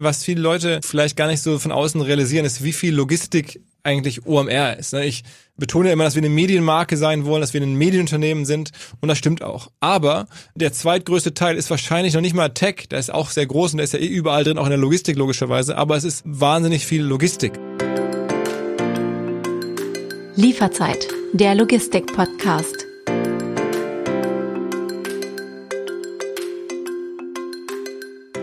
Was viele Leute vielleicht gar nicht so von außen realisieren, ist, wie viel Logistik eigentlich OMR ist. Ne? Ich betone immer, dass wir eine Medienmarke sein wollen, dass wir ein Medienunternehmen sind und das stimmt auch. Aber der zweitgrößte Teil ist wahrscheinlich noch nicht mal Tech, der ist auch sehr groß und der ist ja eh überall drin, auch in der Logistik logischerweise, aber es ist wahnsinnig viel Logistik. Lieferzeit, der Logistik-Podcast.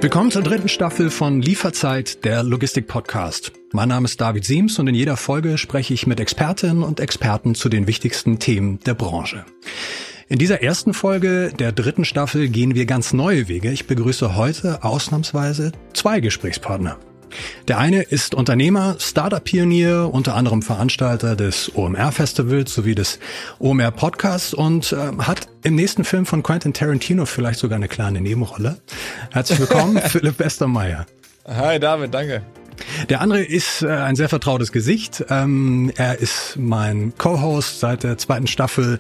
Willkommen zur dritten Staffel von Lieferzeit, der Logistik-Podcast. Mein Name ist David Siems und in jeder Folge spreche ich mit Expertinnen und Experten zu den wichtigsten Themen der Branche. In dieser ersten Folge der dritten Staffel gehen wir ganz neue Wege. Ich begrüße heute ausnahmsweise zwei Gesprächspartner. Der eine ist Unternehmer, Startup-Pionier, unter anderem Veranstalter des OMR-Festivals sowie des OMR-Podcasts und äh, hat im nächsten Film von Quentin Tarantino vielleicht sogar eine kleine Nebenrolle. Herzlich willkommen, Philipp Westermeier. Hi David, danke. Der andere ist äh, ein sehr vertrautes Gesicht. Ähm, er ist mein Co-Host seit der zweiten Staffel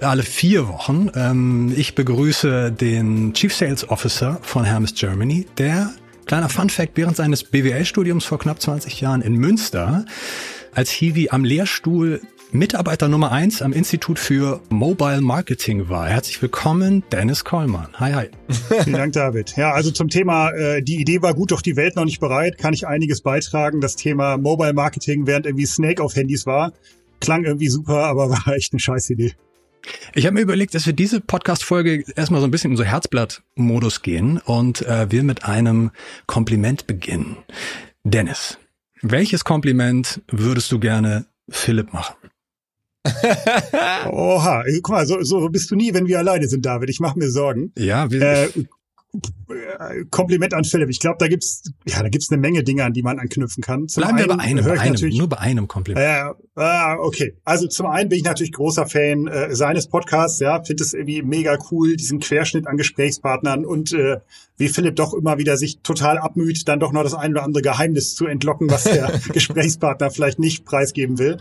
alle vier Wochen. Ähm, ich begrüße den Chief Sales Officer von Hermes Germany, der Kleiner Fun Fact, während seines BWL-Studiums vor knapp 20 Jahren in Münster als Hiwi am Lehrstuhl Mitarbeiter Nummer eins am Institut für Mobile Marketing war. Herzlich willkommen, Dennis Kollmann. Hi, hi. Vielen Dank, David. Ja, also zum Thema, äh, die Idee war gut, doch die Welt noch nicht bereit, kann ich einiges beitragen. Das Thema Mobile Marketing, während irgendwie Snake auf Handys war, klang irgendwie super, aber war echt eine scheiß Idee. Ich habe mir überlegt, dass wir diese Podcast-Folge erstmal so ein bisschen in so Herzblatt-Modus gehen und äh, wir mit einem Kompliment beginnen. Dennis, welches Kompliment würdest du gerne Philipp machen? Oha, guck mal, so, so bist du nie, wenn wir alleine sind, David. Ich mache mir Sorgen. Ja, wir, äh, Kompliment an Philipp. Ich glaube, da gibt's ja, da gibt's eine Menge Dinge, an die man anknüpfen kann. Zum Bleiben wir bei einem, bei einem nur bei einem Kompliment. Äh, äh, okay. Also zum einen bin ich natürlich großer Fan äh, seines Podcasts. Ja, finde es irgendwie mega cool, diesen Querschnitt an Gesprächspartnern und äh, wie Philipp doch immer wieder sich total abmüht, dann doch noch das ein oder andere Geheimnis zu entlocken, was der Gesprächspartner vielleicht nicht preisgeben will.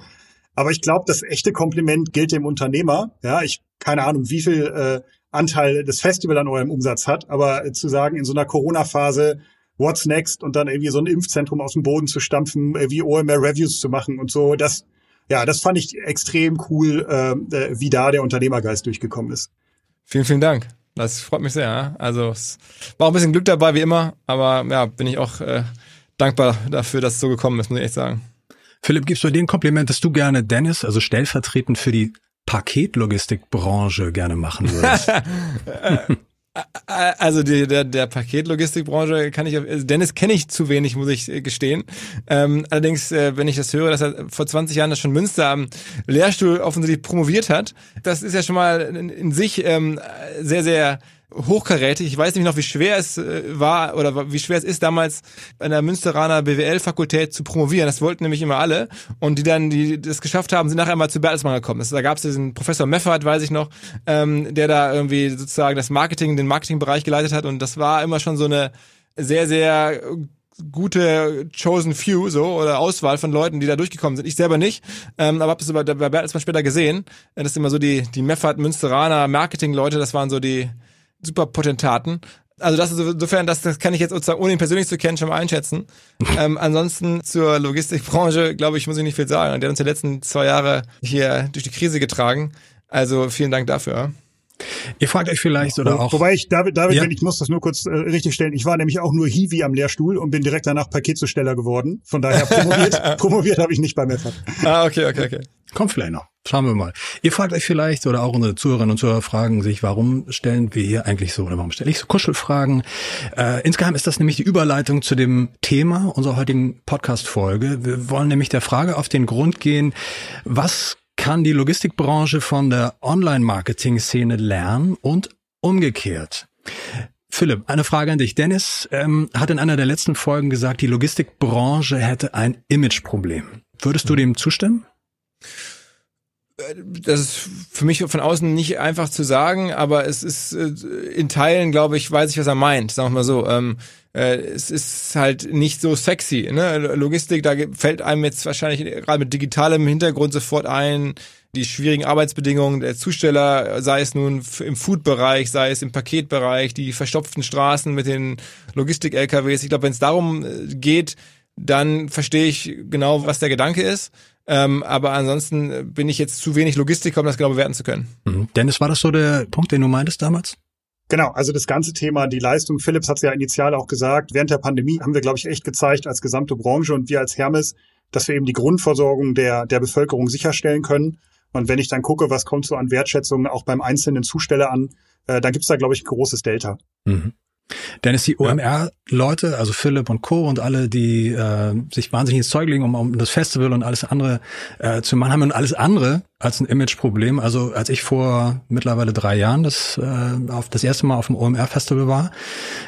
Aber ich glaube, das echte Kompliment gilt dem Unternehmer. Ja, ich keine Ahnung, wie viel äh, Anteil des Festival an eurem Umsatz hat, aber zu sagen, in so einer Corona-Phase, what's next und dann irgendwie so ein Impfzentrum aus dem Boden zu stampfen, äh, wie OMR Reviews zu machen und so, das, ja, das fand ich extrem cool, äh, äh, wie da der Unternehmergeist durchgekommen ist. Vielen, vielen Dank. Das freut mich sehr. Also es war auch ein bisschen Glück dabei, wie immer, aber ja, bin ich auch äh, dankbar dafür, dass es so gekommen ist, muss ich echt sagen. Philipp, gibst du dir ein Kompliment, dass du gerne Dennis, also stellvertretend für die Paketlogistikbranche gerne machen würdest? Also die, der, der Paketlogistikbranche kann ich, Dennis kenne ich zu wenig, muss ich äh, gestehen. Ähm, allerdings, äh, wenn ich das höre, dass er vor 20 Jahren das schon Münster am Lehrstuhl offensichtlich promoviert hat, das ist ja schon mal in, in sich ähm, sehr, sehr hochkarätig. Ich weiß nämlich noch, wie schwer es äh, war oder wie schwer es ist, damals an der Münsteraner BWL-Fakultät zu promovieren. Das wollten nämlich immer alle. Und die dann, die das geschafft haben, sind nachher mal zu Bertelsmann gekommen. da gab es diesen Professor Meffert, weiß ich noch, ähm, der da irgendwie sozusagen das Marketing, den Marketingbereich geleitet hat. Und das war immer schon so eine sehr, sehr gute chosen few so oder Auswahl von Leuten, die da durchgekommen sind. Ich selber nicht, ähm, aber habe es bei, Bertelsmann später gesehen. Das sind immer so die die Meffert Münsteraner Marketing Leute, das waren so die Superpotentaten. Also das ist insofern, das, das kann ich jetzt sozusagen, ohne ihn persönlich zu kennen, schon mal einschätzen. ähm, ansonsten zur Logistikbranche, glaube ich, muss ich nicht viel sagen. Der hat uns die letzten zwei Jahre hier durch die Krise getragen. Also vielen Dank dafür. Ihr fragt euch vielleicht oder auch. Wobei ich, David, David, ja. wenn ich muss das nur kurz äh, richtig stellen. Ich war nämlich auch nur Hiwi am Lehrstuhl und bin direkt danach Paketzusteller geworden. Von daher promoviert, promoviert habe ich nicht bei Meffert. Ah, okay, okay, okay. Kommt vielleicht noch. Schauen wir mal. Ihr fragt euch vielleicht oder auch unsere Zuhörerinnen und Zuhörer fragen sich, warum stellen wir hier eigentlich so oder warum stelle ich so Kuschelfragen? Äh, insgeheim ist das nämlich die Überleitung zu dem Thema unserer heutigen Podcast-Folge. Wir wollen nämlich der Frage auf den Grund gehen, was kann die Logistikbranche von der Online-Marketing-Szene lernen und umgekehrt. Philipp, eine Frage an dich. Dennis ähm, hat in einer der letzten Folgen gesagt, die Logistikbranche hätte ein Imageproblem. Würdest du dem zustimmen? das ist für mich von außen nicht einfach zu sagen, aber es ist äh, in Teilen, glaube ich, weiß ich, was er meint. Sagen wir mal so. Ähm, äh, es ist halt nicht so sexy. Ne? Logistik, da fällt einem jetzt wahrscheinlich gerade mit digitalem Hintergrund sofort ein, die schwierigen Arbeitsbedingungen der Zusteller, sei es nun im Food-Bereich, sei es im Paketbereich, die verstopften Straßen mit den Logistik-LKWs. Ich glaube, wenn es darum äh, geht, dann verstehe ich genau, was der Gedanke ist. Ähm, aber ansonsten bin ich jetzt zu wenig Logistiker, um das genau bewerten zu können. Mhm. Dennis, war das so der Punkt, den du meintest damals? Genau, also das ganze Thema, die Leistung, Philips hat es ja initial auch gesagt, während der Pandemie haben wir, glaube ich, echt gezeigt als gesamte Branche und wir als Hermes, dass wir eben die Grundversorgung der, der Bevölkerung sicherstellen können. Und wenn ich dann gucke, was kommt so an Wertschätzung auch beim einzelnen Zusteller an, äh, dann gibt's da, glaube ich, ein großes Delta. Mhm. Dennis, die OMR-Leute, also Philipp und Co. und alle, die äh, sich wahnsinnig ins Zeug legen, um, um das Festival und alles andere äh, zu machen, haben alles andere als ein Image-Problem. Also als ich vor mittlerweile drei Jahren das, äh, auf, das erste Mal auf dem OMR-Festival war,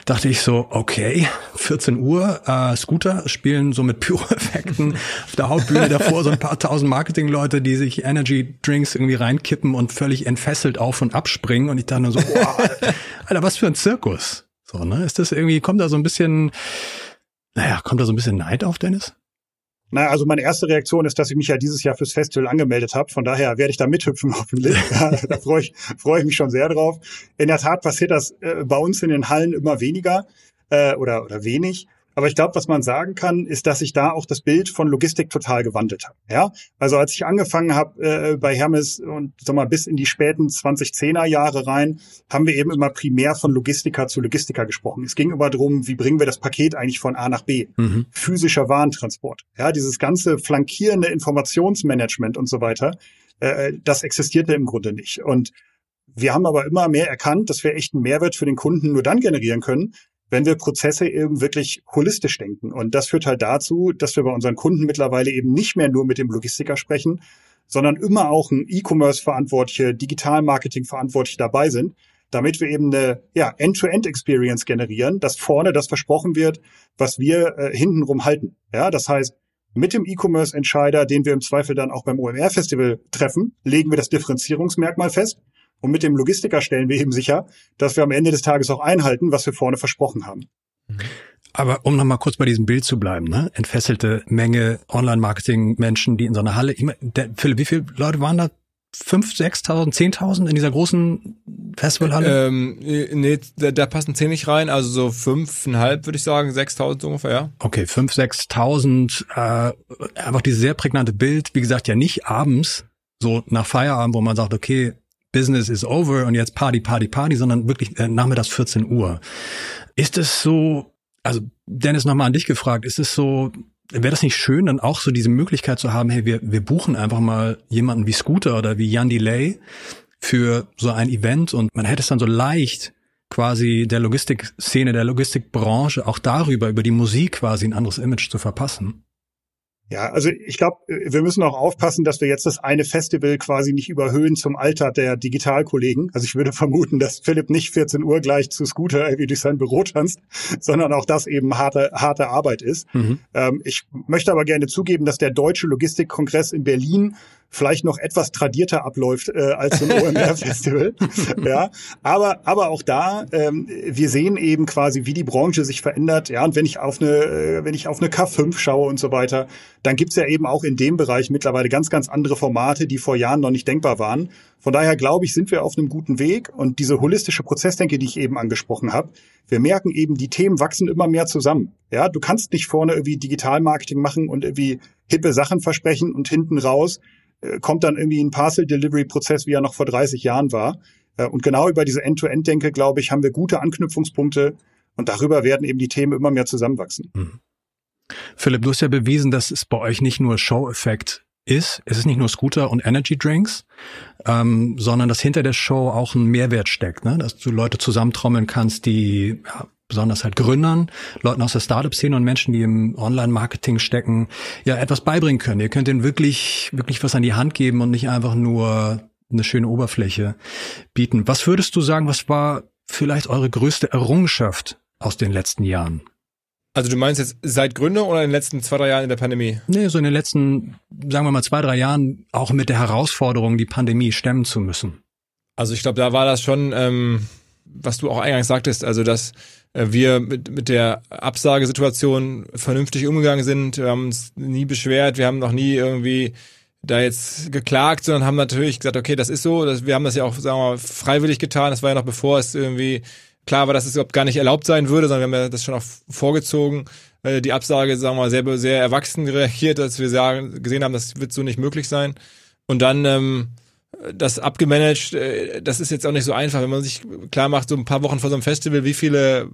dachte ich so, okay, 14 Uhr, äh, Scooter spielen so mit Pyro-Effekten auf der Hauptbühne davor so ein paar tausend Marketing-Leute, die sich Energy-Drinks irgendwie reinkippen und völlig entfesselt auf und abspringen. Und ich dachte nur so, boah, Alter, was für ein Zirkus. So, ne? Ist das irgendwie, kommt da so ein bisschen, naja, kommt da so ein bisschen Neid auf, Dennis? Na, also meine erste Reaktion ist, dass ich mich ja dieses Jahr fürs Festival angemeldet habe. Von daher werde ich da mithüpfen hoffentlich. Ja, da freue ich, freue ich mich schon sehr drauf. In der Tat passiert das äh, bei uns in den Hallen immer weniger äh, oder, oder wenig. Aber ich glaube, was man sagen kann, ist, dass sich da auch das Bild von Logistik total gewandelt hat. Ja, also als ich angefangen habe äh, bei Hermes und sag mal bis in die späten 2010er Jahre rein, haben wir eben immer primär von Logistiker zu Logistiker gesprochen. Es ging immer darum, wie bringen wir das Paket eigentlich von A nach B? Mhm. Physischer Warentransport. Ja, dieses ganze flankierende Informationsmanagement und so weiter, äh, das existierte im Grunde nicht. Und wir haben aber immer mehr erkannt, dass wir echt einen Mehrwert für den Kunden nur dann generieren können, wenn wir Prozesse eben wirklich holistisch denken. Und das führt halt dazu, dass wir bei unseren Kunden mittlerweile eben nicht mehr nur mit dem Logistiker sprechen, sondern immer auch ein E-Commerce-Verantwortliche, Digital-Marketing-Verantwortliche dabei sind, damit wir eben eine ja, End-to-End-Experience generieren, dass vorne das versprochen wird, was wir äh, hintenrum halten. Ja, das heißt, mit dem E-Commerce-Entscheider, den wir im Zweifel dann auch beim OMR-Festival treffen, legen wir das Differenzierungsmerkmal fest und mit dem Logistiker stellen wir eben sicher, dass wir am Ende des Tages auch einhalten, was wir vorne versprochen haben. Aber um nochmal kurz bei diesem Bild zu bleiben, ne? entfesselte Menge Online-Marketing-Menschen, die in so einer Halle, mein, der, Philipp, wie viele Leute waren da? Fünf, sechstausend, zehntausend in dieser großen Festivalhalle? Ähm, nee, da, da passen zehn nicht rein, also so fünfeinhalb würde ich sagen, sechstausend ungefähr, ja. Okay, fünf, sechstausend, äh, einfach dieses sehr prägnante Bild, wie gesagt, ja nicht abends, so nach Feierabend, wo man sagt, okay, Business is over und jetzt Party, Party, Party, sondern wirklich äh, nachmittags 14 Uhr. Ist es so, also Dennis nochmal an dich gefragt, ist es so, wäre das nicht schön, dann auch so diese Möglichkeit zu haben, hey, wir, wir buchen einfach mal jemanden wie Scooter oder wie Jan Delay für so ein Event und man hätte es dann so leicht quasi der Logistikszene, der Logistikbranche auch darüber, über die Musik quasi ein anderes Image zu verpassen. Ja, also ich glaube, wir müssen auch aufpassen, dass wir jetzt das eine Festival quasi nicht überhöhen zum Alter der Digitalkollegen. Also ich würde vermuten, dass Philipp nicht 14 Uhr gleich zu Scooter irgendwie durch sein Büro tanzt, sondern auch das eben harte, harte Arbeit ist. Mhm. Ähm, ich möchte aber gerne zugeben, dass der Deutsche Logistikkongress in Berlin vielleicht noch etwas tradierter abläuft äh, als so ein OMR-Festival. ja, aber aber auch da, ähm, wir sehen eben quasi, wie die Branche sich verändert. Ja, und wenn ich auf eine, äh, wenn ich auf eine K5 schaue und so weiter, dann gibt's ja eben auch in dem Bereich mittlerweile ganz ganz andere Formate, die vor Jahren noch nicht denkbar waren. Von daher glaube ich, sind wir auf einem guten Weg und diese holistische Prozessdenke, die ich eben angesprochen habe, wir merken eben, die Themen wachsen immer mehr zusammen. Ja, du kannst nicht vorne irgendwie Digitalmarketing machen und irgendwie hippe Sachen versprechen und hinten raus kommt dann irgendwie ein Parcel-Delivery-Prozess, wie er noch vor 30 Jahren war. Äh, und genau über diese End-to-End-Denke, glaube ich, haben wir gute Anknüpfungspunkte und darüber werden eben die Themen immer mehr zusammenwachsen. Mhm. Philipp, du hast ja bewiesen, dass es bei euch nicht nur Show-Effekt ist. Es ist nicht nur Scooter und Energy Drinks, ähm, sondern dass hinter der Show auch ein Mehrwert steckt, ne? dass du Leute zusammentrommeln kannst, die ja, besonders halt Gründern, Leuten aus der Startup-Szene und Menschen, die im Online-Marketing stecken, ja etwas beibringen können. Ihr könnt ihnen wirklich, wirklich was an die Hand geben und nicht einfach nur eine schöne Oberfläche bieten. Was würdest du sagen, was war vielleicht eure größte Errungenschaft aus den letzten Jahren? Also du meinst jetzt seit Gründung oder in den letzten zwei, drei Jahren in der Pandemie? Nee, so in den letzten, sagen wir mal, zwei, drei Jahren auch mit der Herausforderung, die Pandemie stemmen zu müssen. Also ich glaube, da war das schon, ähm, was du auch eingangs sagtest, also dass wir mit, mit der Absagesituation vernünftig umgegangen sind. Wir haben uns nie beschwert, wir haben noch nie irgendwie da jetzt geklagt, sondern haben natürlich gesagt, okay, das ist so, das, wir haben das ja auch, sagen wir mal, freiwillig getan. Das war ja noch bevor es irgendwie klar war, dass es überhaupt gar nicht erlaubt sein würde, sondern wir haben ja das schon auch vorgezogen. Äh, die Absage, sagen wir mal, sehr, sehr erwachsen reagiert, als wir sagen, gesehen haben, das wird so nicht möglich sein. Und dann ähm, das abgemanagt, äh, das ist jetzt auch nicht so einfach, wenn man sich klar macht, so ein paar Wochen vor so einem Festival, wie viele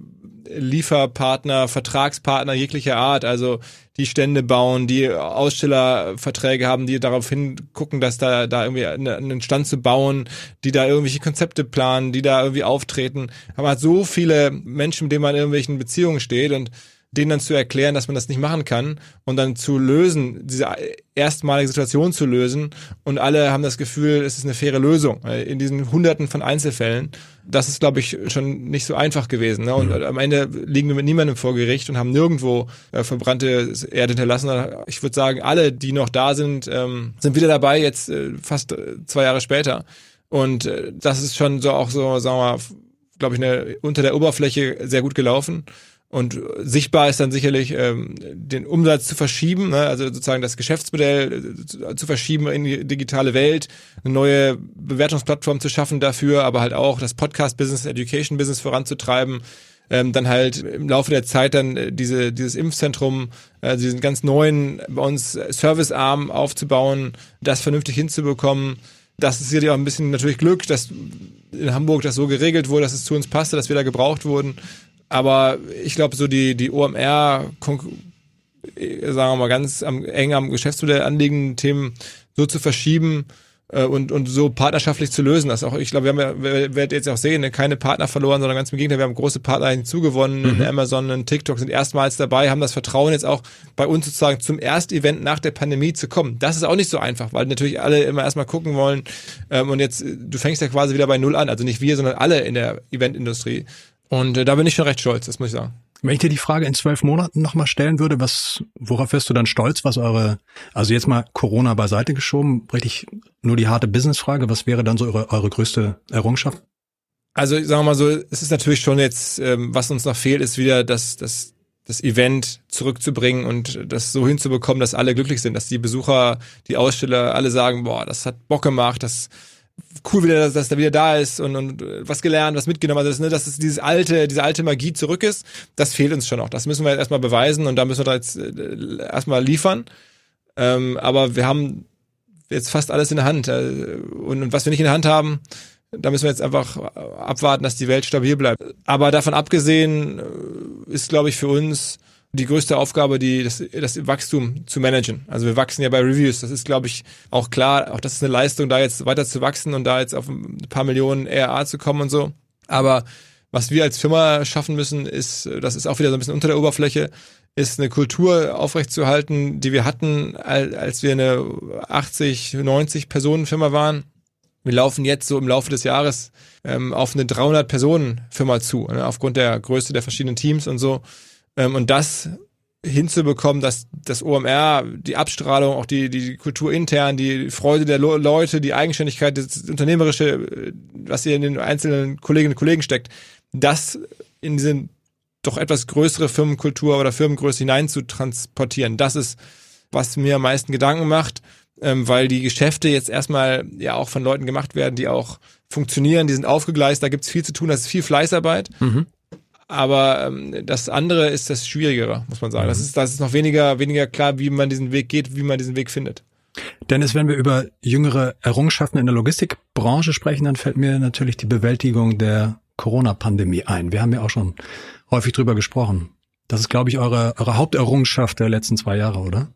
Lieferpartner, Vertragspartner jeglicher Art, also die Stände bauen, die Ausstellerverträge haben, die darauf hingucken, dass da, da irgendwie einen Stand zu bauen, die da irgendwelche Konzepte planen, die da irgendwie auftreten. Aber man hat so viele Menschen, mit denen man in irgendwelchen Beziehungen steht und denen dann zu erklären, dass man das nicht machen kann und dann zu lösen, diese erstmalige Situation zu lösen und alle haben das Gefühl, es ist eine faire Lösung in diesen hunderten von Einzelfällen. Das ist, glaube ich, schon nicht so einfach gewesen. Ne? Und mhm. am Ende liegen wir mit niemandem vor Gericht und haben nirgendwo äh, verbrannte Erde hinterlassen. Ich würde sagen, alle, die noch da sind, ähm, sind wieder dabei, jetzt äh, fast äh, zwei Jahre später. Und äh, das ist schon so auch so, sagen wir mal, glaube ich, eine, unter der Oberfläche sehr gut gelaufen. Und sichtbar ist dann sicherlich ähm, den Umsatz zu verschieben, ne? also sozusagen das Geschäftsmodell zu, zu, verschieben in die digitale Welt, eine neue Bewertungsplattform zu schaffen dafür, aber halt auch das Podcast-Business, Education-Business voranzutreiben. Ähm, dann halt im Laufe der Zeit dann äh, diese dieses Impfzentrum, äh, diesen ganz neuen bei uns Servicearm aufzubauen, das vernünftig hinzubekommen. Das ist sicherlich auch ein bisschen natürlich Glück, dass in Hamburg das so geregelt wurde, dass es zu uns passte, dass wir da gebraucht wurden. Aber ich glaube, so die, die OMR, sagen wir mal, ganz am, eng am Geschäftsmodell anliegenden Themen so zu verschieben, äh, und, und so partnerschaftlich zu lösen. Das auch, ich glaube, wir haben ja, wir werden jetzt auch sehen, ne, keine Partner verloren, sondern ganz im Gegenteil, wir haben große Partner hinzugewonnen. Mhm. Amazon und TikTok sind erstmals dabei, haben das Vertrauen jetzt auch bei uns sozusagen zum Erstevent nach der Pandemie zu kommen. Das ist auch nicht so einfach, weil natürlich alle immer erstmal gucken wollen. Ähm, und jetzt, du fängst ja quasi wieder bei Null an. Also nicht wir, sondern alle in der Eventindustrie. Und äh, da bin ich schon recht stolz, das muss ich sagen. Wenn ich dir die Frage in zwölf Monaten nochmal stellen würde, was, worauf wirst du dann stolz, was eure, also jetzt mal Corona beiseite geschoben, richtig nur die harte Businessfrage, was wäre dann so eure, eure größte Errungenschaft? Also sagen wir mal so, es ist natürlich schon jetzt, ähm, was uns noch fehlt, ist wieder das, das, das Event zurückzubringen und das so hinzubekommen, dass alle glücklich sind, dass die Besucher, die Aussteller alle sagen, boah, das hat Bock gemacht, das cool wieder, dass, dass er wieder da ist und, und was gelernt, was mitgenommen. Also das, ne, dass es dieses alte, diese alte Magie zurück ist, das fehlt uns schon noch. Das müssen wir jetzt erstmal beweisen und da müssen wir da jetzt äh, erstmal liefern. Ähm, aber wir haben jetzt fast alles in der Hand. Äh, und, und was wir nicht in der Hand haben, da müssen wir jetzt einfach abwarten, dass die Welt stabil bleibt. Aber davon abgesehen äh, ist, glaube ich, für uns die größte Aufgabe, die das, das Wachstum zu managen. Also wir wachsen ja bei Reviews. Das ist, glaube ich, auch klar. Auch das ist eine Leistung, da jetzt weiter zu wachsen und da jetzt auf ein paar Millionen ERA zu kommen und so. Aber was wir als Firma schaffen müssen, ist, das ist auch wieder so ein bisschen unter der Oberfläche, ist eine Kultur aufrechtzuerhalten, die wir hatten, als wir eine 80, 90 Personen Firma waren. Wir laufen jetzt so im Laufe des Jahres ähm, auf eine 300 Personen Firma zu, ne, aufgrund der Größe der verschiedenen Teams und so. Ähm, und das hinzubekommen, dass das OMR, die Abstrahlung, auch die, die Kultur intern, die Freude der Leute, die Eigenständigkeit, das Unternehmerische, was hier in den einzelnen Kolleginnen und Kollegen steckt, das in diese doch etwas größere Firmenkultur oder Firmengröße hinein zu transportieren. Das ist, was mir am meisten Gedanken macht, ähm, weil die Geschäfte jetzt erstmal ja auch von Leuten gemacht werden, die auch funktionieren, die sind aufgegleist, da gibt's viel zu tun, das ist viel Fleißarbeit. Mhm. Aber ähm, das andere ist das Schwierigere, muss man sagen. Mhm. Das ist, das ist noch weniger, weniger klar, wie man diesen Weg geht, wie man diesen Weg findet. Dennis, wenn wir über jüngere Errungenschaften in der Logistikbranche sprechen, dann fällt mir natürlich die Bewältigung der Corona-Pandemie ein. Wir haben ja auch schon häufig drüber gesprochen. Das ist, glaube ich, eure, eure Haupterrungenschaft der letzten zwei Jahre, oder?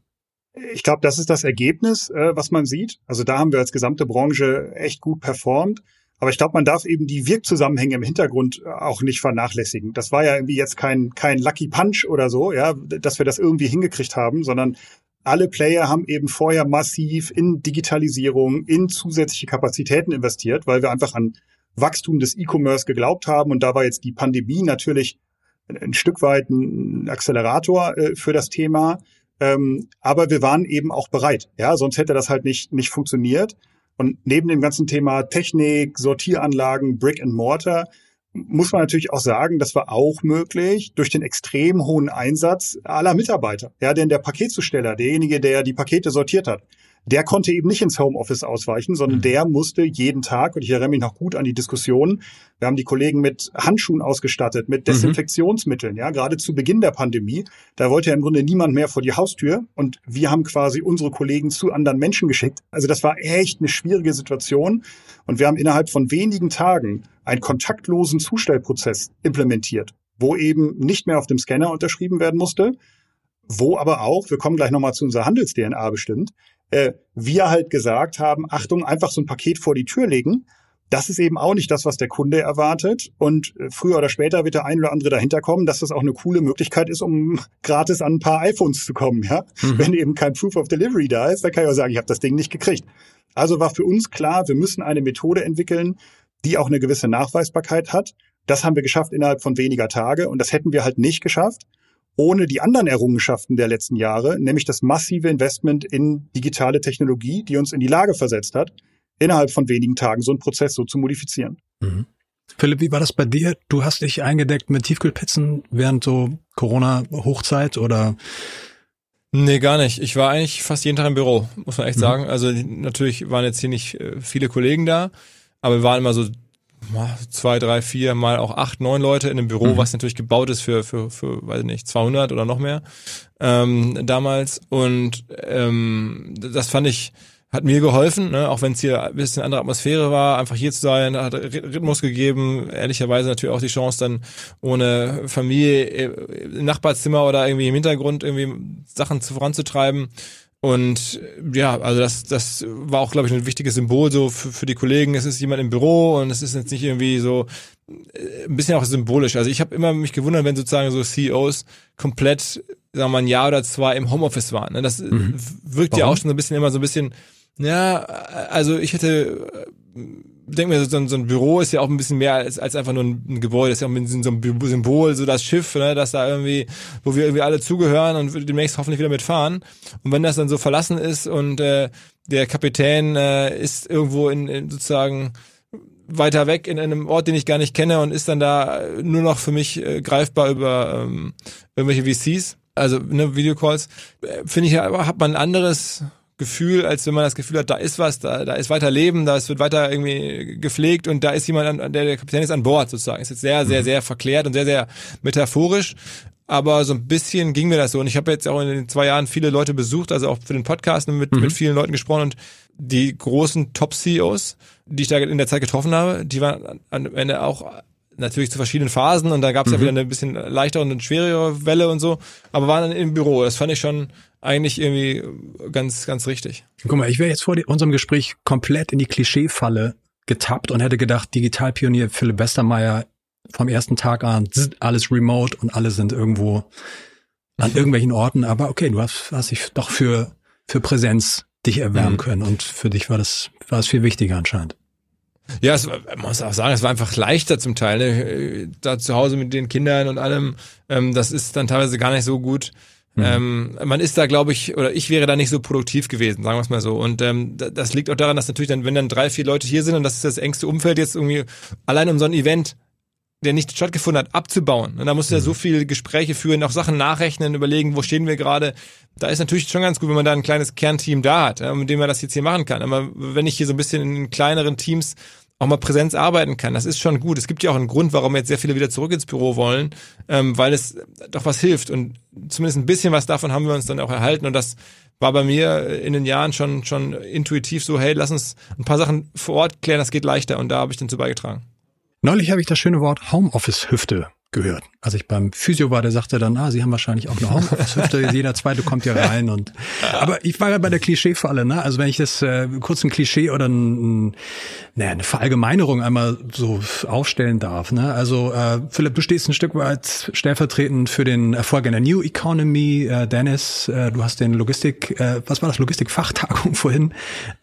Ich glaube, das ist das Ergebnis, äh, was man sieht. Also da haben wir als gesamte Branche echt gut performt. Aber ich glaube, man darf eben die Wirkzusammenhänge im Hintergrund auch nicht vernachlässigen. Das war ja irgendwie jetzt kein, kein Lucky Punch oder so, ja, dass wir das irgendwie hingekriegt haben, sondern alle Player haben eben vorher massiv in Digitalisierung, in zusätzliche Kapazitäten investiert, weil wir einfach an Wachstum des E-Commerce geglaubt haben. Und da war jetzt die Pandemie natürlich ein Stück weit ein Accelerator äh, für das Thema. Ähm, aber wir waren eben auch bereit. Ja, sonst hätte das halt nicht, nicht funktioniert. Und neben dem ganzen Thema Technik, Sortieranlagen, Brick and Mortar muss man natürlich auch sagen, das war auch möglich durch den extrem hohen Einsatz aller Mitarbeiter. Ja, denn der Paketzusteller, derjenige, der die Pakete sortiert hat, der konnte eben nicht ins Homeoffice ausweichen, sondern mhm. der musste jeden Tag, und ich erinnere mich noch gut an die Diskussion, wir haben die Kollegen mit Handschuhen ausgestattet, mit mhm. Desinfektionsmitteln, ja, gerade zu Beginn der Pandemie, da wollte ja im Grunde niemand mehr vor die Haustür und wir haben quasi unsere Kollegen zu anderen Menschen geschickt. Also das war echt eine schwierige Situation und wir haben innerhalb von wenigen Tagen einen kontaktlosen Zustellprozess implementiert, wo eben nicht mehr auf dem Scanner unterschrieben werden musste, wo aber auch, wir kommen gleich nochmal zu unserer Handels-DNA bestimmt, äh, wir halt gesagt haben, Achtung, einfach so ein Paket vor die Tür legen. Das ist eben auch nicht das, was der Kunde erwartet. Und äh, früher oder später wird der ein oder andere dahinter kommen, dass das auch eine coole Möglichkeit ist, um gratis an ein paar iPhones zu kommen. Ja? Mhm. Wenn eben kein Proof of Delivery da ist, dann kann ich auch sagen, ich habe das Ding nicht gekriegt. Also war für uns klar, wir müssen eine Methode entwickeln, die auch eine gewisse Nachweisbarkeit hat. Das haben wir geschafft innerhalb von weniger Tage und das hätten wir halt nicht geschafft, ohne die anderen Errungenschaften der letzten Jahre, nämlich das massive Investment in digitale Technologie, die uns in die Lage versetzt hat, innerhalb von wenigen Tagen so einen Prozess so zu modifizieren. Mhm. Philipp, wie war das bei dir? Du hast dich eingedeckt mit Tiefkühlpizzen während so Corona-Hochzeit oder? Nee, gar nicht. Ich war eigentlich fast jeden Tag im Büro, muss man echt mhm. sagen. Also natürlich waren jetzt hier nicht äh, viele Kollegen da, aber wir waren immer so zwei, drei, vier, mal auch acht, neun Leute in einem Büro, mhm. was natürlich gebaut ist für, für, für, weiß ich nicht, 200 oder noch mehr ähm, damals. Und ähm, das fand ich, hat mir geholfen, ne? auch wenn es hier ein bisschen andere Atmosphäre war, einfach hier zu sein, hat Rhythmus gegeben, ehrlicherweise natürlich auch die Chance dann ohne Familie im Nachbarzimmer oder irgendwie im Hintergrund irgendwie Sachen voranzutreiben. Und ja, also das, das war auch, glaube ich, ein wichtiges Symbol so für, für die Kollegen. Es ist jemand im Büro und es ist jetzt nicht irgendwie so äh, ein bisschen auch symbolisch. Also ich habe immer mich gewundert, wenn sozusagen so CEOs komplett, sagen wir mal, ein Jahr oder zwei im Homeoffice waren. Ne? Das mhm. wirkt Warum? ja auch schon so ein bisschen immer so ein bisschen, ja, also ich hätte denke mir, so ein, so ein Büro ist ja auch ein bisschen mehr als, als einfach nur ein, Gebäude, das ist ja auch ein bisschen so ein Symbol, so das Schiff, ne, das da irgendwie, wo wir irgendwie alle zugehören und demnächst hoffentlich wieder mitfahren. Und wenn das dann so verlassen ist und äh, der Kapitän äh, ist irgendwo in, in sozusagen weiter weg in einem Ort, den ich gar nicht kenne und ist dann da nur noch für mich äh, greifbar über ähm, irgendwelche VCs, also ne, Videocalls, äh, finde ich, hat man ein anderes Gefühl, als wenn man das Gefühl hat, da ist was, da, da ist weiter Leben, da wird weiter irgendwie gepflegt und da ist jemand, an, der, der Kapitän ist an Bord sozusagen. Ist jetzt sehr, sehr, mhm. sehr verklärt und sehr, sehr metaphorisch. Aber so ein bisschen ging mir das so. Und ich habe jetzt auch in den zwei Jahren viele Leute besucht, also auch für den Podcast mit, mhm. mit vielen Leuten gesprochen und die großen Top-CEOs, die ich da in der Zeit getroffen habe, die waren am Ende auch natürlich zu verschiedenen Phasen und da gab es mhm. ja wieder eine bisschen leichtere und eine schwerere Welle und so, aber waren dann im Büro. Das fand ich schon eigentlich irgendwie ganz, ganz richtig. Guck mal, ich wäre jetzt vor unserem Gespräch komplett in die Klischeefalle getappt und hätte gedacht, Digitalpionier Philipp Westermeier vom ersten Tag an, alles remote und alle sind irgendwo an irgendwelchen Orten. Aber okay, du hast, hast dich doch für, für Präsenz dich erwärmen mhm. können und für dich war das, war es viel wichtiger anscheinend. Ja, es, man muss auch sagen, es war einfach leichter zum Teil. Ne? Da zu Hause mit den Kindern und allem, ähm, das ist dann teilweise gar nicht so gut Mhm. Ähm, man ist da, glaube ich, oder ich wäre da nicht so produktiv gewesen, sagen wir es mal so. Und ähm, das liegt auch daran, dass natürlich dann, wenn dann drei, vier Leute hier sind und das ist das engste Umfeld jetzt irgendwie allein um so ein Event, der nicht stattgefunden hat, abzubauen. Und da musst du ja mhm. so viele Gespräche führen, auch Sachen nachrechnen, überlegen, wo stehen wir gerade. Da ist natürlich schon ganz gut, wenn man da ein kleines Kernteam da hat, mit dem man das jetzt hier machen kann. Aber wenn ich hier so ein bisschen in kleineren Teams auch mal Präsenz arbeiten kann. Das ist schon gut. Es gibt ja auch einen Grund, warum jetzt sehr viele wieder zurück ins Büro wollen, ähm, weil es doch was hilft. Und zumindest ein bisschen was davon haben wir uns dann auch erhalten. Und das war bei mir in den Jahren schon, schon intuitiv so, hey, lass uns ein paar Sachen vor Ort klären, das geht leichter. Und da habe ich dann zu beigetragen. Neulich habe ich das schöne Wort Homeoffice-Hüfte gehört. Als ich beim Physio war, der sagte dann, ah, Sie haben wahrscheinlich auch eine Homeoffice-Hüfte, jeder zweite kommt hier rein und, aber ich war ja bei der Klischeefalle, ne? Also wenn ich das äh, kurz ein Klischee oder ein, ein, ne, eine Verallgemeinerung einmal so aufstellen darf, ne? Also äh, Philipp, du stehst ein Stück weit stellvertretend für den Erfolg in der New Economy. Äh, Dennis, äh, du hast den Logistik, äh, was war das, Logistik-Fachtagung vorhin?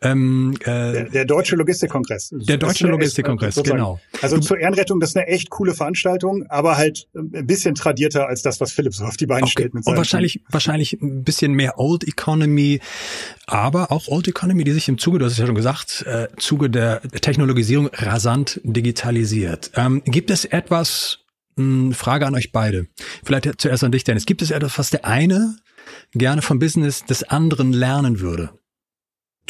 Ähm, äh, der, der Deutsche Logistikkongress. Der Deutsche Logistikkongress, genau. Also du, zur Ehrenrettung, das ist eine echt coole Veranstaltung, aber halt ein bisschen tradierter als das, was Philipp so auf die Beine okay. stellt. Mit und wahrscheinlich, wahrscheinlich ein bisschen mehr Old Economy, aber auch Old Economy, die sich im Zuge, du hast es ja schon gesagt, äh, Zuge der Technologisierung rasant digitalisiert. Ähm, gibt es etwas, mh, hm, Frage an euch beide, vielleicht zuerst an dich, Dennis, gibt es etwas, was der eine gerne vom Business des anderen lernen würde?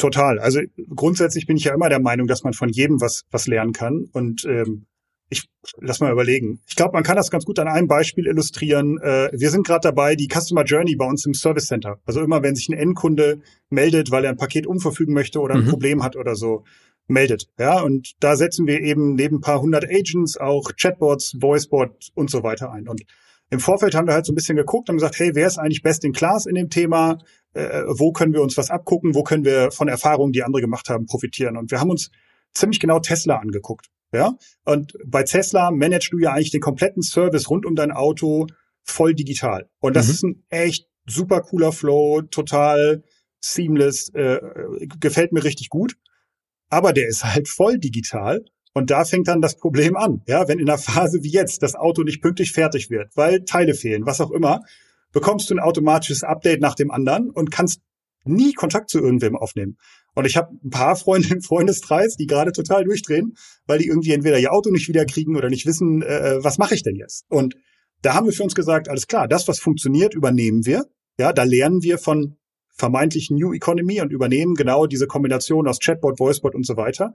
Total. Also grundsätzlich bin ich ja immer der Meinung, dass man von jedem was, was lernen kann. Und ähm, ich lass mal überlegen. Ich glaube, man kann das ganz gut an einem Beispiel illustrieren. Äh, wir sind gerade dabei, die Customer Journey bei uns im Service Center. Also immer, wenn sich ein Endkunde meldet, weil er ein Paket umverfügen möchte oder ein mhm. Problem hat oder so, meldet. Ja, und da setzen wir eben neben ein paar hundert Agents auch Chatbots, Voicebot und so weiter ein. Und im Vorfeld haben wir halt so ein bisschen geguckt und gesagt, hey, wer ist eigentlich best in class in dem Thema? Äh, wo können wir uns was abgucken? Wo können wir von Erfahrungen, die andere gemacht haben, profitieren? Und wir haben uns ziemlich genau Tesla angeguckt. Ja, und bei Tesla managst du ja eigentlich den kompletten Service rund um dein Auto voll digital. Und das mhm. ist ein echt super cooler Flow, total seamless, äh, gefällt mir richtig gut. Aber der ist halt voll digital. Und da fängt dann das Problem an. Ja, wenn in einer Phase wie jetzt das Auto nicht pünktlich fertig wird, weil Teile fehlen, was auch immer, bekommst du ein automatisches Update nach dem anderen und kannst nie Kontakt zu irgendwem aufnehmen. Und ich habe ein paar Freunde im Freundeskreis, die gerade total durchdrehen, weil die irgendwie entweder ihr Auto nicht wiederkriegen oder nicht wissen, äh, was mache ich denn jetzt? Und da haben wir für uns gesagt, alles klar, das, was funktioniert, übernehmen wir. Ja, da lernen wir von vermeintlichen New Economy und übernehmen genau diese Kombination aus Chatbot, Voicebot und so weiter.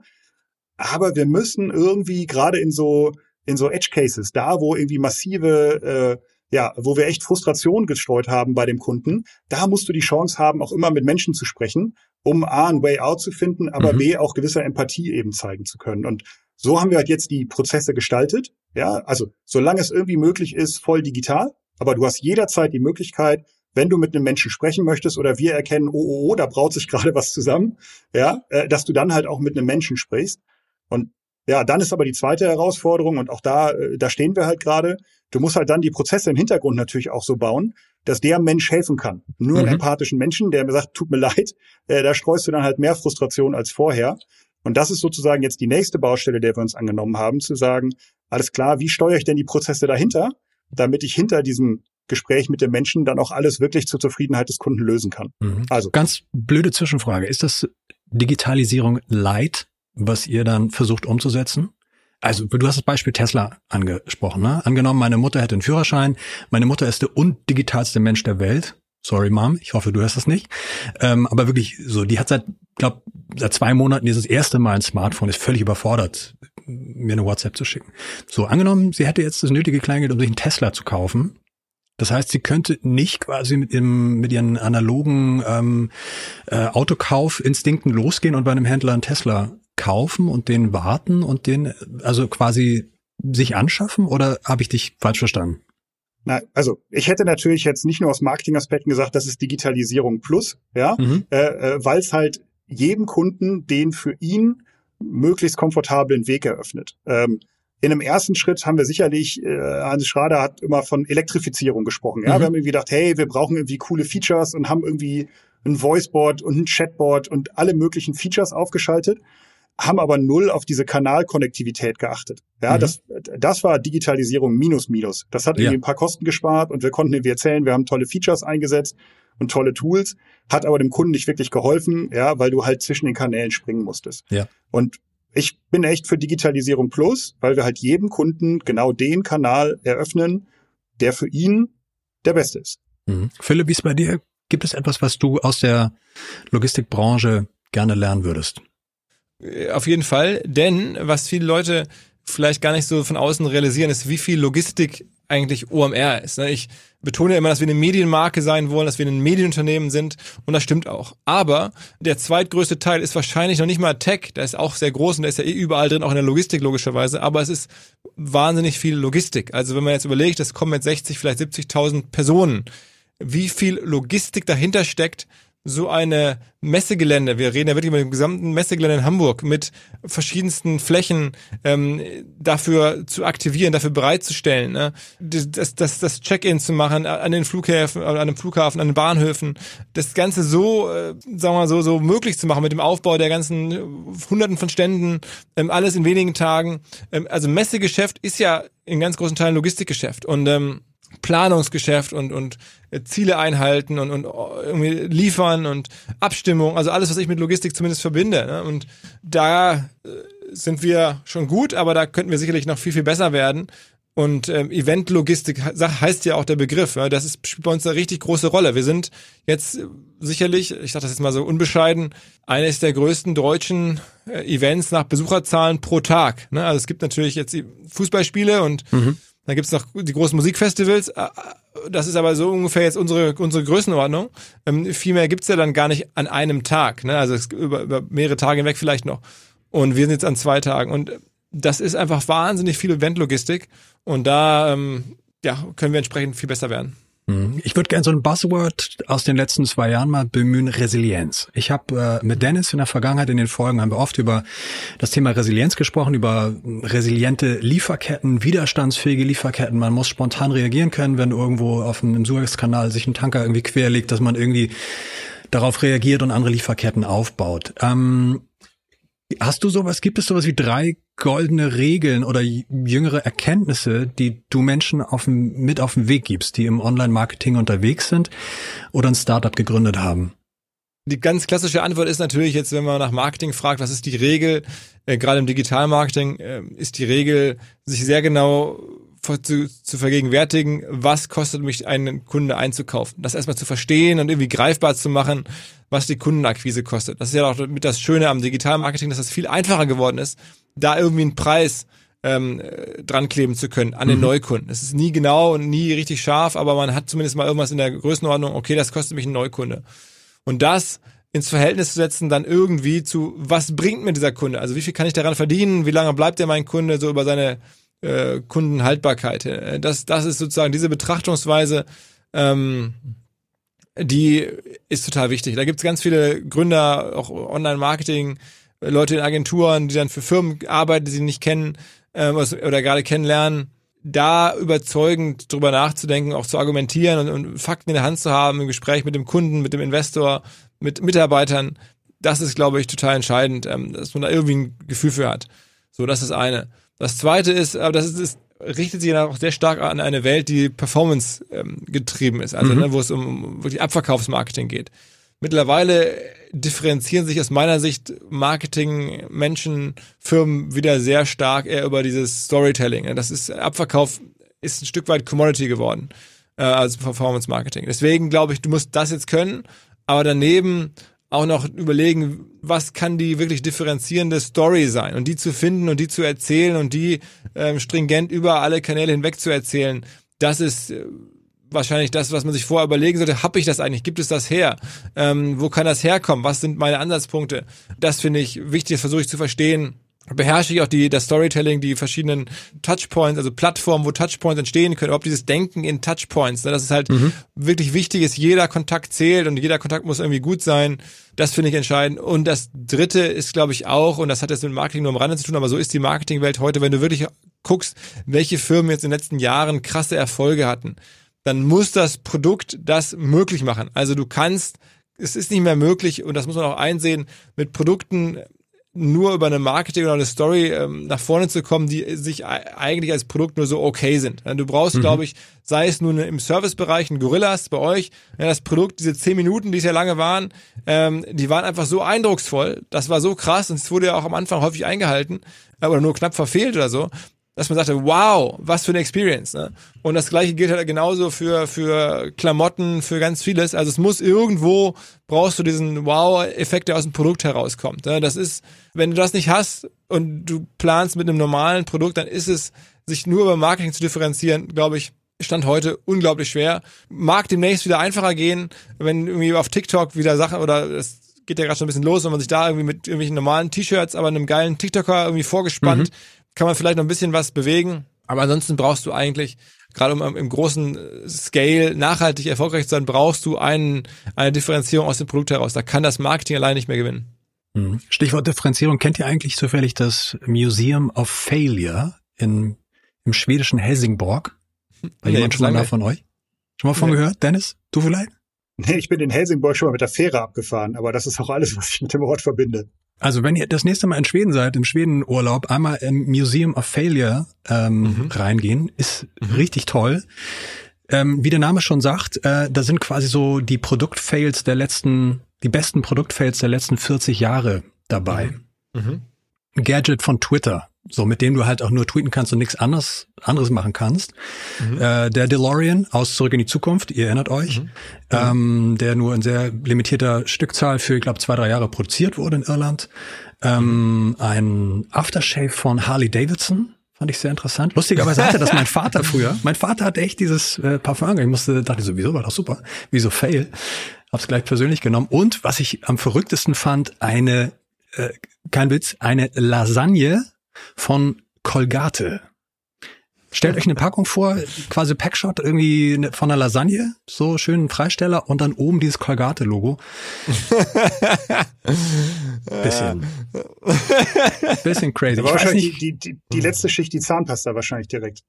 Aber wir müssen irgendwie gerade in so in so Edge Cases, da wo irgendwie massive äh, ja, wo wir echt Frustration gestreut haben bei dem Kunden, da musst du die Chance haben, auch immer mit Menschen zu sprechen, um A, ein Way Out zu finden, aber mhm. B, auch gewisse Empathie eben zeigen zu können. Und so haben wir halt jetzt die Prozesse gestaltet. Ja, also solange es irgendwie möglich ist, voll digital, aber du hast jederzeit die Möglichkeit, wenn du mit einem Menschen sprechen möchtest oder wir erkennen, oh, oh, oh, da braut sich gerade was zusammen, ja, äh, dass du dann halt auch mit einem Menschen sprichst. Und ja, dann ist aber die zweite Herausforderung und auch da, äh, da stehen wir halt gerade. Du musst halt dann die Prozesse im Hintergrund natürlich auch so bauen, dass der Mensch helfen kann. Nur mhm. einen empathischen Menschen, der mir sagt, tut mir leid, äh, da streust du dann halt mehr Frustration als vorher. Und das ist sozusagen jetzt die nächste Baustelle, der wir uns angenommen haben, zu sagen, alles klar, wie steuere ich denn die Prozesse dahinter, damit ich hinter diesem Gespräch mit dem Menschen dann auch alles wirklich zur Zufriedenheit des Kunden lösen kann. Mhm. Also ganz blöde Zwischenfrage: Ist das Digitalisierung light, was ihr dann versucht umzusetzen? Also du hast das Beispiel Tesla angesprochen. Ne? Angenommen, meine Mutter hätte einen Führerschein. Meine Mutter ist der undigitalste Mensch der Welt. Sorry, Mom, ich hoffe, du hörst das nicht. Ähm, aber wirklich so, die hat seit, glaub, seit zwei Monaten dieses erste Mal ein Smartphone, ist völlig überfordert, mir eine WhatsApp zu schicken. So, angenommen, sie hätte jetzt das nötige Kleingeld, um sich einen Tesla zu kaufen. Das heißt, sie könnte nicht quasi mit, ihrem, mit ihren analogen ähm, äh, Autokaufinstinkten losgehen und bei einem Händler einen Tesla kaufen und den warten und den also quasi sich anschaffen oder habe ich dich falsch verstanden? Na, also ich hätte natürlich jetzt nicht nur aus Marketingaspekten gesagt, das ist Digitalisierung plus, ja, mhm. äh, äh, weil es halt jedem Kunden den für ihn möglichst komfortablen Weg eröffnet. Ähm, in einem ersten Schritt haben wir sicherlich, äh, Hans Schrader hat immer von Elektrifizierung gesprochen. Ja? Mhm. Wir haben irgendwie gedacht, hey, wir brauchen irgendwie coole Features und haben irgendwie ein Voiceboard und ein Chatboard und alle möglichen Features aufgeschaltet haben aber null auf diese Kanalkonnektivität geachtet. Ja, mhm. das, das war Digitalisierung minus minus. Das hat irgendwie ja. ein paar Kosten gespart und wir konnten irgendwie erzählen, wir haben tolle Features eingesetzt und tolle Tools, hat aber dem Kunden nicht wirklich geholfen, ja, weil du halt zwischen den Kanälen springen musstest. Ja. Und ich bin echt für Digitalisierung Plus, weil wir halt jedem Kunden genau den Kanal eröffnen, der für ihn der beste ist. Mhm. Philipp, wie ist bei dir? Gibt es etwas, was du aus der Logistikbranche gerne lernen würdest? Auf jeden Fall, denn was viele Leute vielleicht gar nicht so von außen realisieren, ist, wie viel Logistik eigentlich OMR ist. Ne? Ich betone immer, dass wir eine Medienmarke sein wollen, dass wir ein Medienunternehmen sind und das stimmt auch. Aber der zweitgrößte Teil ist wahrscheinlich noch nicht mal Tech, der ist auch sehr groß und der ist ja eh überall drin, auch in der Logistik logischerweise, aber es ist wahnsinnig viel Logistik. Also wenn man jetzt überlegt, es kommen jetzt 60, vielleicht 70.000 Personen, wie viel Logistik dahinter steckt, so eine Messegelände, wir reden ja wirklich über dem gesamten Messegelände in Hamburg mit verschiedensten Flächen ähm, dafür zu aktivieren, dafür bereitzustellen, ne? das, das, das Check-in zu machen an den Flughäfen, an einem Flughafen, an den Bahnhöfen, das Ganze so, äh, sagen wir mal so, so möglich zu machen mit dem Aufbau der ganzen Hunderten von Ständen, ähm, alles in wenigen Tagen. Ähm, also Messegeschäft ist ja in ganz großen Teilen Logistikgeschäft und ähm, Planungsgeschäft und, und Ziele einhalten und, und irgendwie liefern und Abstimmung, also alles, was ich mit Logistik zumindest verbinde. Ne? Und da äh, sind wir schon gut, aber da könnten wir sicherlich noch viel, viel besser werden. Und ähm, Eventlogistik heißt ja auch der Begriff. Ja, das ist, spielt bei uns eine richtig große Rolle. Wir sind jetzt sicherlich, ich sage das jetzt mal so unbescheiden, eines der größten deutschen äh, Events nach Besucherzahlen pro Tag. Ne? Also es gibt natürlich jetzt Fußballspiele und mhm. Dann gibt's noch die großen Musikfestivals. Äh, das ist aber so ungefähr jetzt unsere, unsere Größenordnung. Ähm, viel mehr gibt's ja dann gar nicht an einem Tag. Ne? Also über, über mehrere Tage hinweg vielleicht noch. Und wir sind jetzt an zwei Tagen. Und das ist einfach wahnsinnig viel Eventlogistik. Und da ähm, ja, können wir entsprechend viel besser werden. Mhm. Ich würde gerne so ein Buzzword aus den letzten zwei Jahren mal bemühen, Resilienz. Ich habe äh, mit Dennis in der Vergangenheit in den Folgen haben wir oft über das Thema Resilienz gesprochen, über resiliente Lieferketten, widerstandsfähige Lieferketten. Man muss spontan reagieren können, wenn irgendwo auf dem Suezkanal sich ein Tanker irgendwie quer liegt, dass man irgendwie darauf reagiert und andere Lieferketten aufbaut. Ähm, Hast du sowas, gibt es sowas wie drei goldene Regeln oder jüngere Erkenntnisse, die du Menschen auf dem, mit auf den Weg gibst, die im Online-Marketing unterwegs sind oder ein Startup gegründet haben? Die ganz klassische Antwort ist natürlich jetzt, wenn man nach Marketing fragt, was ist die Regel? Äh, gerade im Digitalmarketing äh, ist die Regel, sich sehr genau zu, zu vergegenwärtigen, was kostet mich einen Kunde einzukaufen. Das erstmal zu verstehen und irgendwie greifbar zu machen, was die Kundenakquise kostet. Das ist ja auch mit das Schöne am Digitalmarketing, dass es das viel einfacher geworden ist, da irgendwie einen Preis ähm, dran kleben zu können an den mhm. Neukunden. Es ist nie genau und nie richtig scharf, aber man hat zumindest mal irgendwas in der Größenordnung, okay, das kostet mich ein Neukunde. Und das ins Verhältnis zu setzen, dann irgendwie zu, was bringt mir dieser Kunde? Also wie viel kann ich daran verdienen? Wie lange bleibt der mein Kunde so über seine äh, Kundenhaltbarkeit. Äh, das, das ist sozusagen diese Betrachtungsweise, ähm, die ist total wichtig. Da gibt es ganz viele Gründer, auch Online-Marketing, Leute in Agenturen, die dann für Firmen arbeiten, die sie nicht kennen äh, oder gerade kennenlernen. Da überzeugend drüber nachzudenken, auch zu argumentieren und, und Fakten in der Hand zu haben, im Gespräch mit dem Kunden, mit dem Investor, mit Mitarbeitern, das ist, glaube ich, total entscheidend, ähm, dass man da irgendwie ein Gefühl für hat. So, das ist eine. Das zweite ist, aber das ist, ist richtet sich auch sehr stark an eine Welt, die Performance ähm, getrieben ist, also mhm. ne, wo es um wirklich Abverkaufsmarketing geht. Mittlerweile differenzieren sich aus meiner Sicht Marketing, Menschen, Firmen wieder sehr stark eher über dieses Storytelling. Das ist Abverkauf ist ein Stück weit Commodity geworden äh, als Performance Marketing. Deswegen glaube ich, du musst das jetzt können, aber daneben auch noch überlegen, was kann die wirklich differenzierende Story sein und die zu finden und die zu erzählen und die ähm, stringent über alle Kanäle hinweg zu erzählen. Das ist äh, wahrscheinlich das, was man sich vorher überlegen sollte. Hab ich das eigentlich? Gibt es das her? Ähm, wo kann das herkommen? Was sind meine Ansatzpunkte? Das finde ich wichtig, das versuche ich zu verstehen beherrsche ich auch die, das Storytelling, die verschiedenen Touchpoints, also Plattformen, wo Touchpoints entstehen können, ob dieses Denken in Touchpoints, ne, dass es halt mhm. wirklich wichtig ist, jeder Kontakt zählt und jeder Kontakt muss irgendwie gut sein. Das finde ich entscheidend. Und das dritte ist, glaube ich, auch, und das hat jetzt mit Marketing nur am Rande zu tun, aber so ist die Marketingwelt heute, wenn du wirklich guckst, welche Firmen jetzt in den letzten Jahren krasse Erfolge hatten, dann muss das Produkt das möglich machen. Also du kannst es ist nicht mehr möglich, und das muss man auch einsehen, mit Produkten nur über eine Marketing oder eine Story ähm, nach vorne zu kommen, die sich eigentlich als Produkt nur so okay sind. Du brauchst, mhm. glaube ich, sei es nun im Servicebereich, ein Gorillas bei euch, ja, das Produkt, diese zehn Minuten, die es ja lange waren, ähm, die waren einfach so eindrucksvoll, das war so krass und es wurde ja auch am Anfang häufig eingehalten, oder nur knapp verfehlt oder so, dass man sagte, wow, was für eine Experience. Ne? Und das gleiche gilt halt genauso für, für Klamotten, für ganz vieles. Also es muss irgendwo, brauchst du diesen Wow-Effekt, der aus dem Produkt herauskommt. Ne? Das ist, wenn du das nicht hast und du planst mit einem normalen Produkt, dann ist es, sich nur über Marketing zu differenzieren, glaube ich, Stand heute unglaublich schwer. Mag demnächst wieder einfacher gehen, wenn irgendwie auf TikTok wieder Sachen oder es geht ja gerade schon ein bisschen los, wenn man sich da irgendwie mit irgendwelchen normalen T-Shirts, aber einem geilen TikToker irgendwie vorgespannt mhm kann man vielleicht noch ein bisschen was bewegen. Aber ansonsten brauchst du eigentlich, gerade um im großen äh, Scale nachhaltig erfolgreich zu sein, brauchst du einen, eine Differenzierung aus dem Produkt heraus. Da kann das Marketing allein nicht mehr gewinnen. Mhm. Stichwort Differenzierung. Kennt ihr eigentlich zufällig das Museum of Failure in, im schwedischen Helsingborg? War nee, jemand schon mal von euch? Schon mal von nee. gehört? Dennis, du vielleicht? Nee, ich bin in Helsingborg schon mal mit der Fähre abgefahren, aber das ist auch alles, was ich mit dem Ort verbinde. Also wenn ihr das nächste Mal in Schweden seid, im Schwedenurlaub, einmal im Museum of Failure ähm, mhm. reingehen, ist mhm. richtig toll. Ähm, wie der Name schon sagt, äh, da sind quasi so die Produktfails der letzten, die besten Produktfails der letzten 40 Jahre dabei. Mhm. mhm. Gadget von Twitter so mit dem du halt auch nur tweeten kannst und nichts anderes, anderes machen kannst. Mhm. Äh, der DeLorean aus Zurück in die Zukunft, ihr erinnert euch, mhm. ähm, der nur in sehr limitierter Stückzahl für, ich glaube, zwei, drei Jahre produziert wurde in Irland. Ähm, ein Aftershave von Harley Davidson, Fand ich sehr interessant. Lustigerweise hatte das mein Vater früher. Mein Vater hatte echt dieses äh, Parfum. Ich musste, dachte so, wieso war das super? Wieso fail? Hab's gleich persönlich genommen. Und was ich am verrücktesten fand, eine, äh, kein Witz, eine Lasagne von Colgate. Stellt euch eine Packung vor, quasi Packshot irgendwie ne, von einer Lasagne, so schön Freisteller und dann oben dieses Colgate-Logo. bisschen, bisschen crazy. Aber wahrscheinlich die, die, die letzte Schicht, die Zahnpasta wahrscheinlich direkt.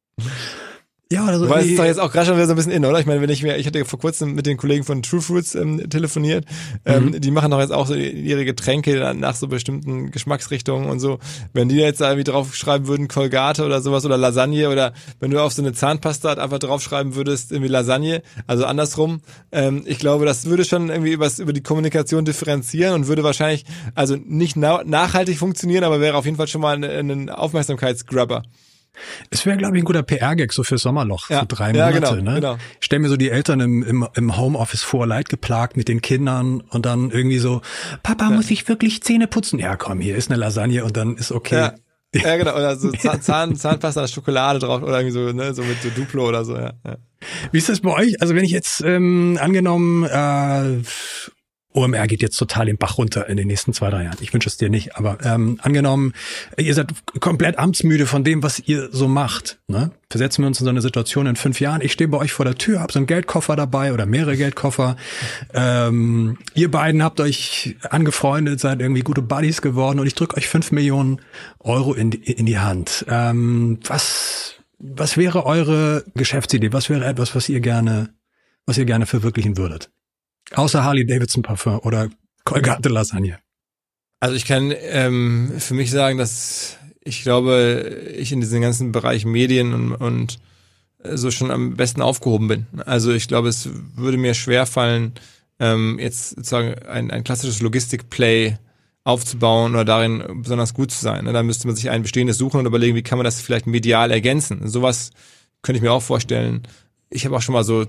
Ja, oder so. Weil es ist doch jetzt auch gerade schon wieder so ein bisschen in, oder? Ich meine, wenn ich mir, ich hatte vor kurzem mit den Kollegen von True Fruits ähm, telefoniert, ähm, mhm. die machen doch jetzt auch so ihre Getränke nach so bestimmten Geschmacksrichtungen und so. Wenn die jetzt da irgendwie draufschreiben würden, Colgate oder sowas oder Lasagne oder wenn du auf so eine Zahnpasta einfach draufschreiben würdest, irgendwie Lasagne, also andersrum, ähm, ich glaube, das würde schon irgendwie übers, über die Kommunikation differenzieren und würde wahrscheinlich, also nicht na nachhaltig funktionieren, aber wäre auf jeden Fall schon mal ein, ein Aufmerksamkeitsgrabber. Es wäre, glaube ich, ein guter PR-Gag so fürs Sommerloch ja. für drei Monate. Ja, genau, ne? genau. Ich stell mir so die Eltern im, im, im Homeoffice vor, leidgeplagt mit den Kindern und dann irgendwie so, Papa, ja. muss ich wirklich Zähne putzen? Ja, komm, hier ist eine Lasagne und dann ist okay. Ja. Ja, genau, oder so Zahn, Zahnpasta, Schokolade drauf oder irgendwie so, ne, so mit so Duplo oder so, ja. ja. Wie ist das bei euch? Also wenn ich jetzt ähm, angenommen äh, OMR geht jetzt total den Bach runter in den nächsten zwei, drei Jahren. Ich wünsche es dir nicht, aber ähm, angenommen, ihr seid komplett amtsmüde von dem, was ihr so macht. Ne? Versetzen wir uns in so eine Situation in fünf Jahren. Ich stehe bei euch vor der Tür, hab so einen Geldkoffer dabei oder mehrere Geldkoffer. Ähm, ihr beiden habt euch angefreundet, seid irgendwie gute Buddies geworden und ich drücke euch fünf Millionen Euro in die, in die Hand. Ähm, was, was wäre eure Geschäftsidee? Was wäre etwas, was ihr gerne, was ihr gerne verwirklichen würdet? Außer Harley Davidson Parfum oder Colgate Lasagne. Also ich kann ähm, für mich sagen, dass ich glaube, ich in diesem ganzen Bereich Medien und, und so schon am besten aufgehoben bin. Also ich glaube, es würde mir schwer fallen, ähm, jetzt sozusagen ein, ein klassisches Logistik-Play aufzubauen oder darin besonders gut zu sein. Da müsste man sich ein bestehendes suchen und überlegen, wie kann man das vielleicht medial ergänzen. Sowas könnte ich mir auch vorstellen, ich habe auch schon mal so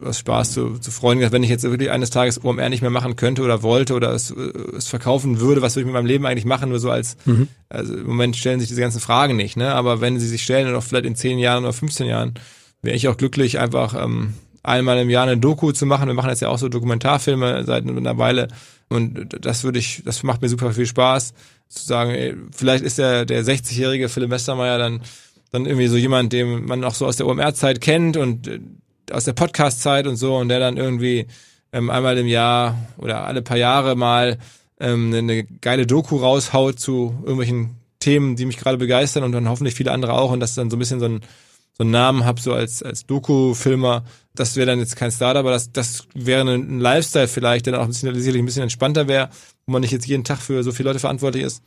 was Spaß zu, zu Freunden gesagt, wenn ich jetzt wirklich eines Tages OMR nicht mehr machen könnte oder wollte oder es, es verkaufen würde, was würde ich mit meinem Leben eigentlich machen, nur so als, mhm. also im Moment stellen sich diese ganzen Fragen nicht, ne? Aber wenn sie sich stellen und auch vielleicht in 10 Jahren oder 15 Jahren, wäre ich auch glücklich, einfach ähm, einmal im Jahr eine Doku zu machen. Wir machen jetzt ja auch so Dokumentarfilme seit einer Weile und das würde ich, das macht mir super viel Spaß, zu sagen, ey, vielleicht ist der, der 60-jährige Philipp Westermeier dann dann irgendwie so jemand, den man auch so aus der OMR-Zeit kennt und äh, aus der Podcast-Zeit und so und der dann irgendwie ähm, einmal im Jahr oder alle paar Jahre mal ähm, eine geile Doku raushaut zu irgendwelchen Themen, die mich gerade begeistern und dann hoffentlich viele andere auch und das dann so ein bisschen so ein so einen Namen habe, so als, als Doku-Filmer, das wäre dann jetzt kein Starter, aber das, das wäre ein Lifestyle vielleicht, der dann auch ein bisschen, sicherlich ein bisschen entspannter wäre, wo man nicht jetzt jeden Tag für so viele Leute verantwortlich ist,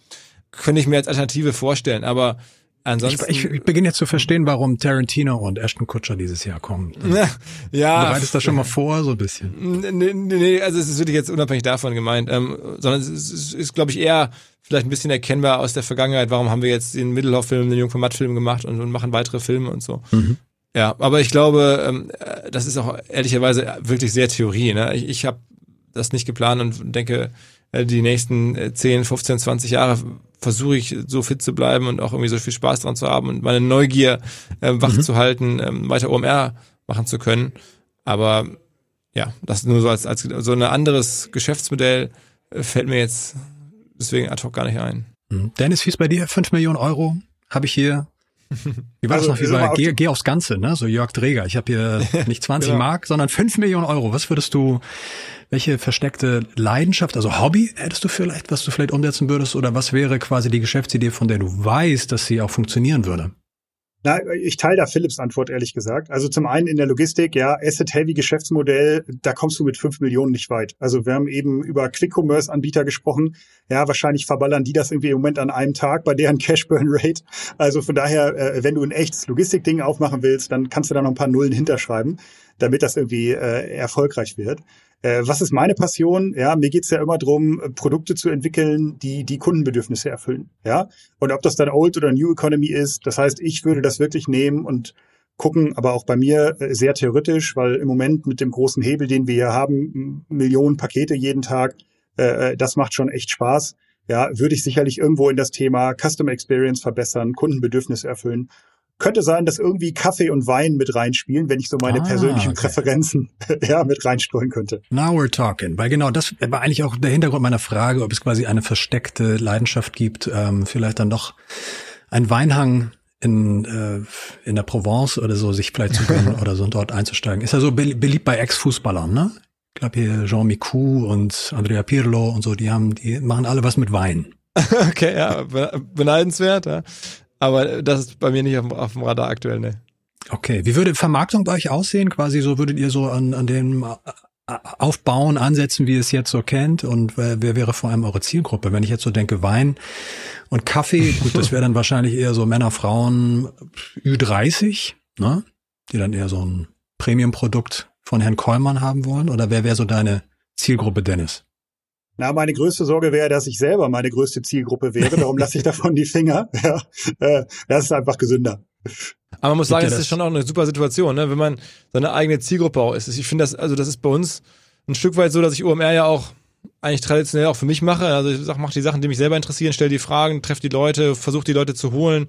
könnte ich mir als Alternative vorstellen. Aber Ansonsten, ich, ich, beginne jetzt zu verstehen, warum Tarantino und Ashton Kutcher dieses Jahr kommen. ja. Bereitest das schon mal vor, so ein bisschen? Nee, nee, also es ist wirklich jetzt unabhängig davon gemeint, ähm, sondern es ist, ist, ist glaube ich, eher vielleicht ein bisschen erkennbar aus der Vergangenheit, warum haben wir jetzt den Mittelhoff-Film, den Jungformat-Film gemacht und, und, machen weitere Filme und so. Mhm. Ja, aber ich glaube, ähm, das ist auch ehrlicherweise wirklich sehr Theorie. Ne? Ich, ich habe das nicht geplant und denke, äh, die nächsten 10, 15, 20 Jahre versuche ich so fit zu bleiben und auch irgendwie so viel Spaß dran zu haben und meine Neugier äh, wach mhm. zu halten, ähm, weiter OMR machen zu können. Aber ja, das nur so als, als so ein anderes Geschäftsmodell äh, fällt mir jetzt deswegen ad hoc gar nicht ein. Mhm. Dennis, wie ist bei dir? 5 Millionen Euro habe ich hier. Wie war also, das noch? Wie war, geh, geh aufs Ganze, ne? So Jörg Dreger. Ich habe hier nicht 20 genau. Mark, sondern 5 Millionen Euro. Was würdest du welche versteckte Leidenschaft, also Hobby hättest du vielleicht, was du vielleicht umsetzen würdest? Oder was wäre quasi die Geschäftsidee, von der du weißt, dass sie auch funktionieren würde? Na, ich teile da Philips Antwort ehrlich gesagt. Also zum einen in der Logistik, ja, Asset-Heavy-Geschäftsmodell, da kommst du mit fünf Millionen nicht weit. Also wir haben eben über Quick-Commerce-Anbieter gesprochen. Ja, wahrscheinlich verballern die das irgendwie im Moment an einem Tag bei deren Cash-Burn-Rate. Also von daher, äh, wenn du ein echtes Logistik-Ding aufmachen willst, dann kannst du da noch ein paar Nullen hinterschreiben, damit das irgendwie äh, erfolgreich wird. Äh, was ist meine Passion? Ja, mir geht's ja immer drum, äh, Produkte zu entwickeln, die die Kundenbedürfnisse erfüllen. Ja, und ob das dann Old oder New Economy ist, das heißt, ich würde das wirklich nehmen und gucken, aber auch bei mir äh, sehr theoretisch, weil im Moment mit dem großen Hebel, den wir hier haben, Millionen Pakete jeden Tag, äh, das macht schon echt Spaß. Ja, würde ich sicherlich irgendwo in das Thema Customer Experience verbessern, Kundenbedürfnisse erfüllen könnte sein, dass irgendwie Kaffee und Wein mit reinspielen, wenn ich so meine ah, persönlichen okay. Präferenzen ja, mit reinstreuen könnte. Now we're talking. Weil genau, das war eigentlich auch der Hintergrund meiner Frage, ob es quasi eine versteckte Leidenschaft gibt, ähm, vielleicht dann doch ein Weinhang in, äh, in der Provence oder so sich vielleicht zu gönnen oder so und dort einzusteigen. Ist ja so beliebt bei Ex-Fußballern, ne? Ich glaube hier Jean Micou und Andrea Pirlo und so, die haben, die machen alle was mit Wein. okay, ja, beneidenswert, ja. Aber das ist bei mir nicht auf, auf dem Radar aktuell, ne. Okay, wie würde Vermarktung bei euch aussehen? Quasi so würdet ihr so an, an dem äh, Aufbauen ansetzen, wie ihr es jetzt so kennt? Und wer, wer wäre vor allem eure Zielgruppe? Wenn ich jetzt so denke, Wein und Kaffee, gut, das wäre dann wahrscheinlich eher so Männer, Frauen, Ü30, ne? Die dann eher so ein Premium-Produkt von Herrn Kollmann haben wollen? Oder wer wäre so deine Zielgruppe, Dennis? Na, meine größte Sorge wäre, dass ich selber meine größte Zielgruppe wäre. Darum lasse ich davon die Finger. Ja, äh, das ist einfach gesünder. Aber man muss sagen, das ist schon auch eine super Situation, ne? wenn man seine eigene Zielgruppe auch ist. Ich finde das, also das ist bei uns ein Stück weit so, dass ich OMR ja auch eigentlich traditionell auch für mich mache. Also ich sag, mach die Sachen, die mich selber interessieren, stell die Fragen, treffe die Leute, versuche die Leute zu holen,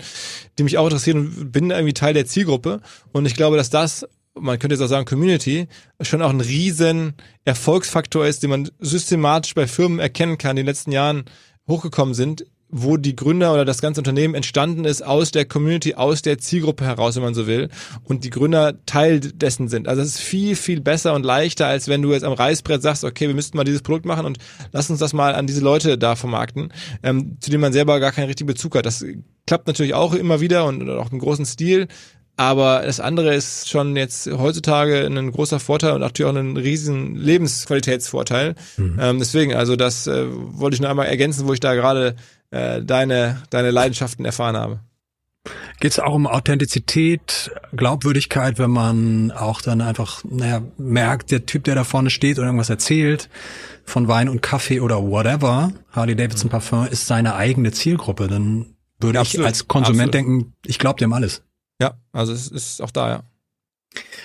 die mich auch interessieren und bin irgendwie Teil der Zielgruppe. Und ich glaube, dass das man könnte jetzt auch sagen Community, schon auch ein riesen Erfolgsfaktor ist, den man systematisch bei Firmen erkennen kann, die in den letzten Jahren hochgekommen sind, wo die Gründer oder das ganze Unternehmen entstanden ist aus der Community, aus der Zielgruppe heraus, wenn man so will, und die Gründer Teil dessen sind. Also es ist viel, viel besser und leichter, als wenn du jetzt am Reißbrett sagst, okay, wir müssten mal dieses Produkt machen und lass uns das mal an diese Leute da vermarkten, ähm, zu denen man selber gar keinen richtigen Bezug hat. Das klappt natürlich auch immer wieder und auch im großen Stil, aber das andere ist schon jetzt heutzutage ein großer Vorteil und natürlich auch ein riesen Lebensqualitätsvorteil. Mhm. Ähm, deswegen, also das äh, wollte ich nur einmal ergänzen, wo ich da gerade äh, deine, deine Leidenschaften erfahren habe. Geht es auch um Authentizität, Glaubwürdigkeit, wenn man auch dann einfach, naja, merkt, der Typ, der da vorne steht und irgendwas erzählt, von Wein und Kaffee oder whatever, Harley Davidson Parfum ist seine eigene Zielgruppe, dann würde ja, ich als Konsument absolut. denken, ich glaube dem alles. Ja, also es ist auch da, ja.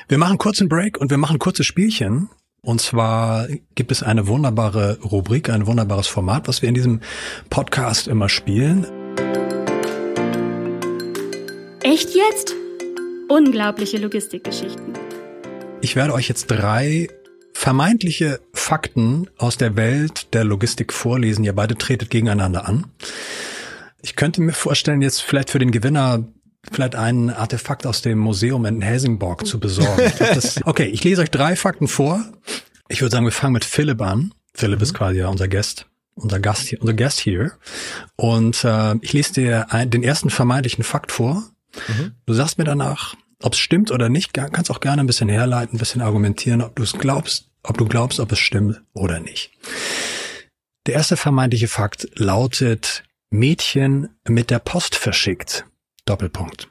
Wir machen kurz einen Break und wir machen kurzes Spielchen. Und zwar gibt es eine wunderbare Rubrik, ein wunderbares Format, was wir in diesem Podcast immer spielen. Echt jetzt? Unglaubliche Logistikgeschichten. Ich werde euch jetzt drei vermeintliche Fakten aus der Welt der Logistik vorlesen. Ihr beide tretet gegeneinander an. Ich könnte mir vorstellen, jetzt vielleicht für den Gewinner vielleicht ein Artefakt aus dem Museum in Helsingborg zu besorgen. Ich das, okay, ich lese euch drei Fakten vor. Ich würde sagen, wir fangen mit Philipp an. Philipp mhm. ist quasi ja unser Gast, unser Gast hier, unser Gast hier. Und äh, ich lese dir ein, den ersten vermeintlichen Fakt vor. Mhm. Du sagst mir danach, ob es stimmt oder nicht. Kannst auch gerne ein bisschen herleiten, ein bisschen argumentieren, ob du es glaubst, ob du glaubst, ob es stimmt oder nicht. Der erste vermeintliche Fakt lautet, Mädchen mit der Post verschickt. Doppelpunkt.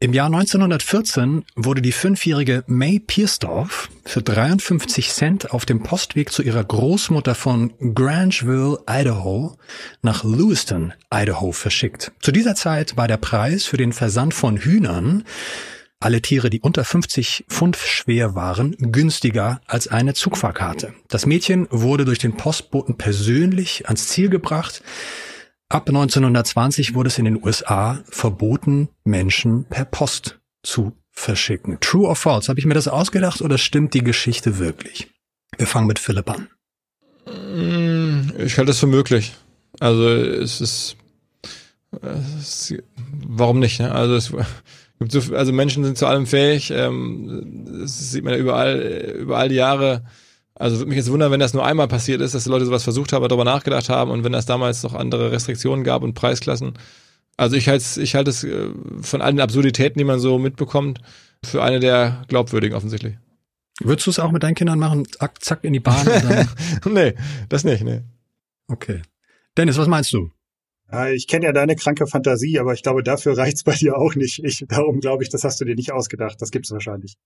Im Jahr 1914 wurde die fünfjährige May Piersdorf für 53 Cent auf dem Postweg zu ihrer Großmutter von Grangeville, Idaho, nach Lewiston, Idaho verschickt. Zu dieser Zeit war der Preis für den Versand von Hühnern, alle Tiere, die unter 50 Pfund schwer waren, günstiger als eine Zugfahrkarte. Das Mädchen wurde durch den Postboten persönlich ans Ziel gebracht, Ab 1920 wurde es in den USA verboten, Menschen per Post zu verschicken. True or false? Habe ich mir das ausgedacht oder stimmt die Geschichte wirklich? Wir fangen mit Philipp an. Mm, ich halte es für möglich. Also es ist, es ist warum nicht? Ne? Also es gibt so, also Menschen sind zu allem fähig. Ähm, das sieht man ja überall, überall die Jahre also würde mich jetzt wundern, wenn das nur einmal passiert ist, dass die Leute sowas versucht haben, darüber nachgedacht haben und wenn das damals noch andere Restriktionen gab und Preisklassen. Also ich halte es, ich halte es äh, von allen Absurditäten, die man so mitbekommt, für eine der glaubwürdigen offensichtlich. Würdest du es auch mit deinen Kindern machen? Zack, zack in die Bahn? nee, das nicht, nee. Okay. Dennis, was meinst du? Ich kenne ja deine kranke Fantasie, aber ich glaube, dafür reicht's bei dir auch nicht. Ich, darum glaube ich, das hast du dir nicht ausgedacht. Das gibt's wahrscheinlich.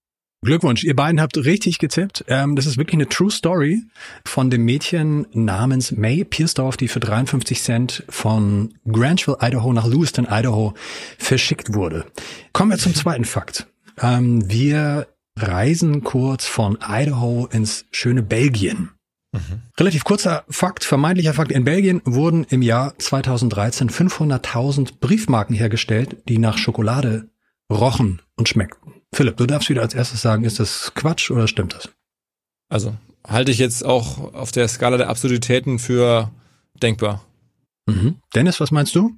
Glückwunsch, ihr beiden habt richtig getippt. Ähm, das ist wirklich eine True Story von dem Mädchen namens May Piersdorf, die für 53 Cent von Granville, Idaho nach Lewiston, Idaho verschickt wurde. Kommen wir zum zweiten Fakt. Ähm, wir reisen kurz von Idaho ins schöne Belgien. Mhm. Relativ kurzer Fakt, vermeintlicher Fakt. In Belgien wurden im Jahr 2013 500.000 Briefmarken hergestellt, die nach Schokolade rochen und schmeckten. Philipp, du darfst wieder als erstes sagen, ist das Quatsch oder stimmt das? Also halte ich jetzt auch auf der Skala der Absurditäten für denkbar. Mhm. Dennis, was meinst du?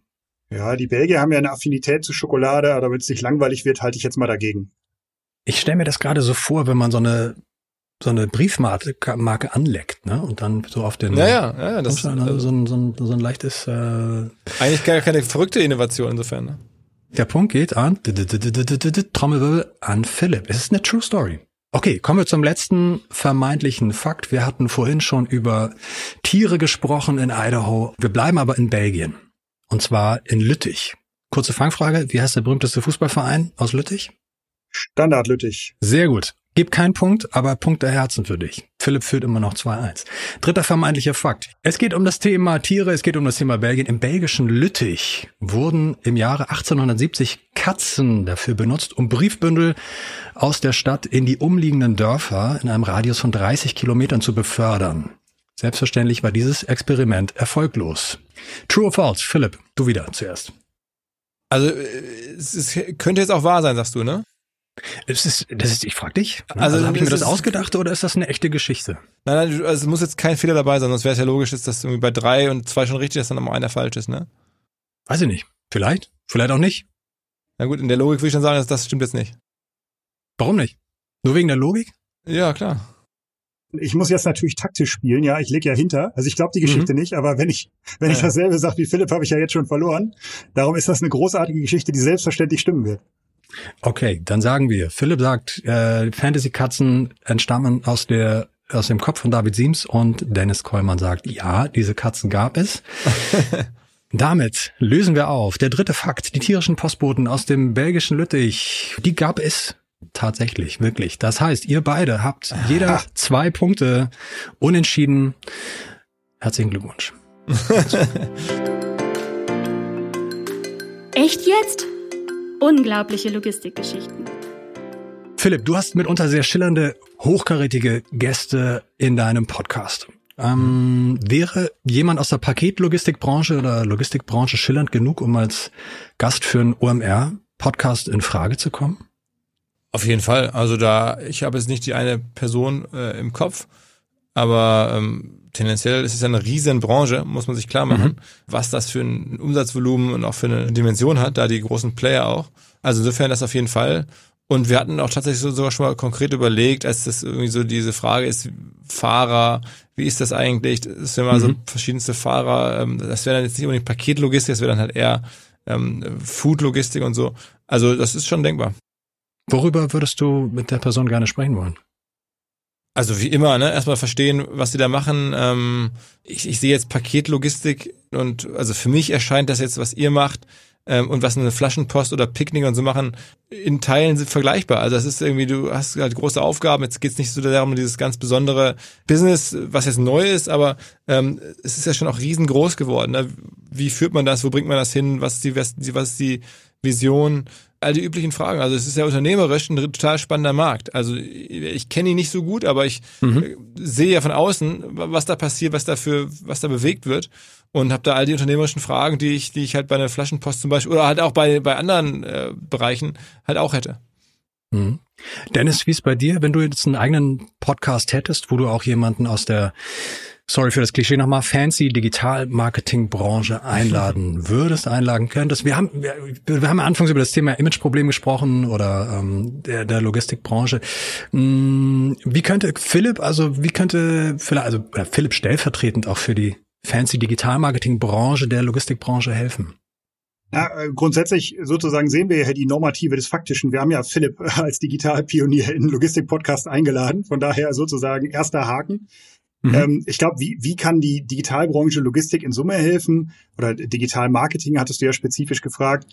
Ja, die Belgier haben ja eine Affinität zu Schokolade, aber wenn es nicht langweilig wird, halte ich jetzt mal dagegen. Ich stelle mir das gerade so vor, wenn man so eine so eine Briefmarke Marke anleckt, ne? Und dann so auf den ja, ja, ja das ist also so, ein, so, ein, so ein leichtes äh, eigentlich gar keine verrückte Innovation insofern. Ne? Der Punkt geht an Trommelwirbel an Philipp. Es ist eine True Story. Okay, kommen wir zum letzten vermeintlichen Fakt. Wir hatten vorhin schon über Tiere gesprochen in Idaho. Wir bleiben aber in Belgien. Und zwar in Lüttich. Kurze Fangfrage. Wie heißt der berühmteste Fußballverein aus Lüttich? Standard Lüttich. Sehr gut. Gib keinen Punkt, aber Punkt der Herzen für dich. Philipp führt immer noch 2-1. Dritter vermeintlicher Fakt. Es geht um das Thema Tiere, es geht um das Thema Belgien. Im belgischen Lüttich wurden im Jahre 1870 Katzen dafür benutzt, um Briefbündel aus der Stadt in die umliegenden Dörfer in einem Radius von 30 Kilometern zu befördern. Selbstverständlich war dieses Experiment erfolglos. True or false? Philipp, du wieder zuerst. Also es könnte jetzt auch wahr sein, sagst du, ne? Es ist, das ist, ich frage dich. Ne? Also, also habe ich mir das ausgedacht oder ist das eine echte Geschichte? Nein, nein, also es muss jetzt kein Fehler dabei sein, sonst wäre es ja logisch, dass irgendwie bei drei und zwei schon richtig ist, dann immer einer falsch ist, ne? Weiß ich nicht. Vielleicht, vielleicht auch nicht. Na gut, in der Logik würde ich dann sagen, dass das stimmt jetzt nicht. Warum nicht? Nur wegen der Logik? Ja, klar. Ich muss jetzt natürlich taktisch spielen, ja, ich leg ja hinter. Also ich glaube die Geschichte mhm. nicht, aber wenn ich, wenn ja. ich dasselbe sage wie Philipp, habe ich ja jetzt schon verloren. Darum ist das eine großartige Geschichte, die selbstverständlich stimmen wird. Okay, dann sagen wir, Philipp sagt, äh, Fantasy-Katzen entstammen aus der aus dem Kopf von David Siems und Dennis Kollmann sagt, ja, diese Katzen gab es. Damit lösen wir auf. Der dritte Fakt, die tierischen Postboten aus dem belgischen Lüttich, die gab es tatsächlich, wirklich. Das heißt, ihr beide habt jeder zwei Punkte unentschieden. Herzlichen Glückwunsch. Echt jetzt? Unglaubliche Logistikgeschichten. Philipp, du hast mitunter sehr schillernde, hochkarätige Gäste in deinem Podcast. Ähm, wäre jemand aus der Paketlogistikbranche oder Logistikbranche schillernd genug, um als Gast für einen OMR-Podcast in Frage zu kommen? Auf jeden Fall. Also da, ich habe jetzt nicht die eine Person äh, im Kopf, aber ähm, tendenziell ist es ja eine riesen Branche, muss man sich klar machen, mhm. was das für ein Umsatzvolumen und auch für eine Dimension hat, da die großen Player auch. Also insofern das auf jeden Fall. Und wir hatten auch tatsächlich so, sogar schon mal konkret überlegt, als das irgendwie so diese Frage ist, Fahrer, wie ist das eigentlich? Das wäre mal mhm. so verschiedenste Fahrer, ähm, das wäre dann jetzt nicht unbedingt Paketlogistik, das wäre dann halt eher ähm, Foodlogistik und so. Also das ist schon denkbar. Worüber würdest du mit der Person gerne sprechen wollen? Also wie immer, ne? Erstmal verstehen, was sie da machen. Ähm, ich, ich sehe jetzt Paketlogistik und also für mich erscheint das jetzt, was ihr macht ähm, und was eine Flaschenpost oder Picknick und so machen, in Teilen sind vergleichbar. Also das ist irgendwie, du hast halt große Aufgaben. Jetzt geht's nicht so darum, dieses ganz besondere Business, was jetzt neu ist, aber ähm, es ist ja schon auch riesengroß geworden. Ne? Wie führt man das? Wo bringt man das hin? Was ist die, was ist die Vision? All die üblichen Fragen. Also es ist ja unternehmerisch ein total spannender Markt. Also ich kenne ihn nicht so gut, aber ich mhm. Äh, sehe ja von außen, was da passiert, was da für, was da bewegt wird und habe da all die unternehmerischen Fragen, die ich, die ich halt bei einer Flaschenpost zum Beispiel oder halt auch bei bei anderen äh, Bereichen halt auch hätte. Mhm. Dennis, wie ist bei dir, wenn du jetzt einen eigenen Podcast hättest, wo du auch jemanden aus der sorry für das Klischee nochmal, fancy Digital-Marketing-Branche einladen würdest, einladen könntest. Wir haben, wir, wir haben anfangs über das Thema Imageproblem gesprochen oder ähm, der, der Logistikbranche. Hm, wie könnte Philipp, also wie könnte Philipp, also Philipp stellvertretend auch für die fancy Digital-Marketing-Branche der Logistikbranche helfen? Ja, äh, grundsätzlich sozusagen sehen wir ja die Normative des Faktischen. Wir haben ja Philipp als Digitalpionier in Logistik-Podcast eingeladen. Von daher sozusagen erster Haken. Mhm. Ähm, ich glaube, wie, wie kann die Digitalbranche Logistik in Summe helfen? Oder Digital Marketing hattest du ja spezifisch gefragt.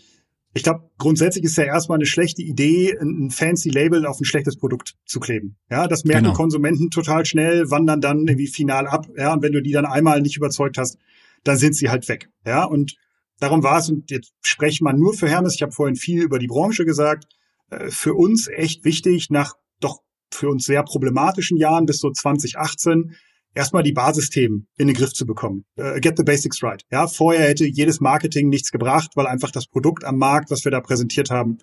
Ich glaube, grundsätzlich ist ja erstmal eine schlechte Idee, ein fancy Label auf ein schlechtes Produkt zu kleben. Ja, das merken genau. Konsumenten total schnell, wandern dann irgendwie final ab. Ja, und wenn du die dann einmal nicht überzeugt hast, dann sind sie halt weg. Ja, und darum war es, und jetzt spreche man nur für Hermes, ich habe vorhin viel über die Branche gesagt, äh, für uns echt wichtig, nach doch für uns sehr problematischen Jahren bis so 2018, erstmal die Basisthemen in den Griff zu bekommen. Uh, get the basics right. Ja, vorher hätte jedes Marketing nichts gebracht, weil einfach das Produkt am Markt, was wir da präsentiert haben,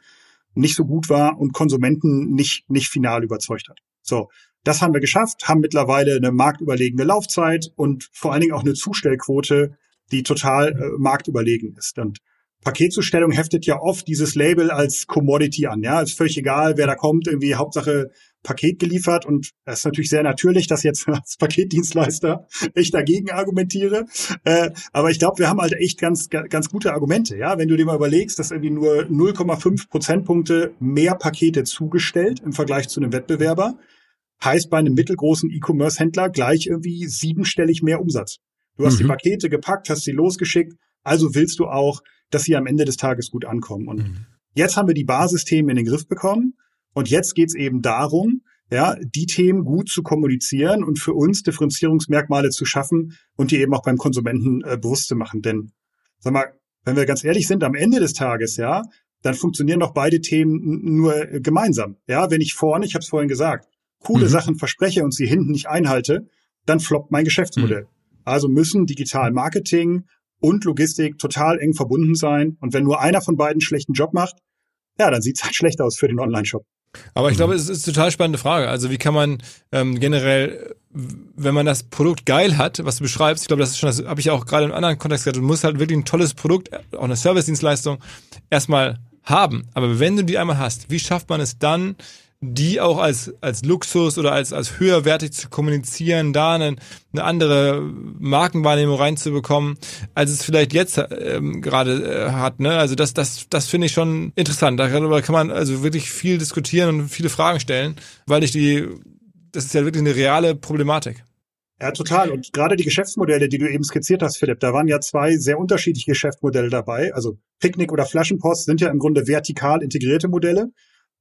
nicht so gut war und Konsumenten nicht, nicht final überzeugt hat. So. Das haben wir geschafft, haben mittlerweile eine marktüberlegene Laufzeit und vor allen Dingen auch eine Zustellquote, die total äh, marktüberlegen ist. Und Paketzustellung heftet ja oft dieses Label als Commodity an. Ja, ist völlig egal, wer da kommt, irgendwie Hauptsache Paket geliefert. Und das ist natürlich sehr natürlich, dass jetzt als Paketdienstleister ich dagegen argumentiere. Äh, aber ich glaube, wir haben halt echt ganz, ganz gute Argumente. Ja, wenn du dir mal überlegst, dass irgendwie nur 0,5 Prozentpunkte mehr Pakete zugestellt im Vergleich zu einem Wettbewerber, heißt bei einem mittelgroßen E-Commerce-Händler gleich irgendwie siebenstellig mehr Umsatz. Du hast mhm. die Pakete gepackt, hast sie losgeschickt, also willst du auch, dass sie am Ende des Tages gut ankommen. Und mhm. jetzt haben wir die Basisthemen in den Griff bekommen und jetzt geht's eben darum, ja, die Themen gut zu kommunizieren und für uns Differenzierungsmerkmale zu schaffen und die eben auch beim Konsumenten äh, bewusst zu machen. Denn, sag mal, wenn wir ganz ehrlich sind, am Ende des Tages, ja, dann funktionieren doch beide Themen nur äh, gemeinsam. Ja, wenn ich vorne, ich habe es vorhin gesagt, coole mhm. Sachen verspreche und sie hinten nicht einhalte, dann floppt mein Geschäftsmodell. Mhm. Also müssen Digital Marketing und Logistik total eng verbunden sein. Und wenn nur einer von beiden schlechten Job macht, ja, dann sieht's halt schlecht aus für den Online-Shop. Aber ich glaube, es ist eine total spannende Frage. Also wie kann man ähm, generell, wenn man das Produkt geil hat, was du beschreibst, ich glaube, das ist schon, das habe ich auch gerade im anderen Kontext gesagt, du musst halt wirklich ein tolles Produkt, auch eine Service-Dienstleistung erstmal haben. Aber wenn du die einmal hast, wie schafft man es dann, die auch als, als Luxus oder als, als höherwertig zu kommunizieren, da eine, eine andere Markenwahrnehmung reinzubekommen, als es vielleicht jetzt ähm, gerade äh, hat. Ne? Also das, das, das finde ich schon interessant. Darüber kann man also wirklich viel diskutieren und viele Fragen stellen, weil ich die, das ist ja wirklich eine reale Problematik. Ja, total. Und gerade die Geschäftsmodelle, die du eben skizziert hast, Philipp, da waren ja zwei sehr unterschiedliche Geschäftsmodelle dabei. Also Picknick oder Flaschenpost sind ja im Grunde vertikal integrierte Modelle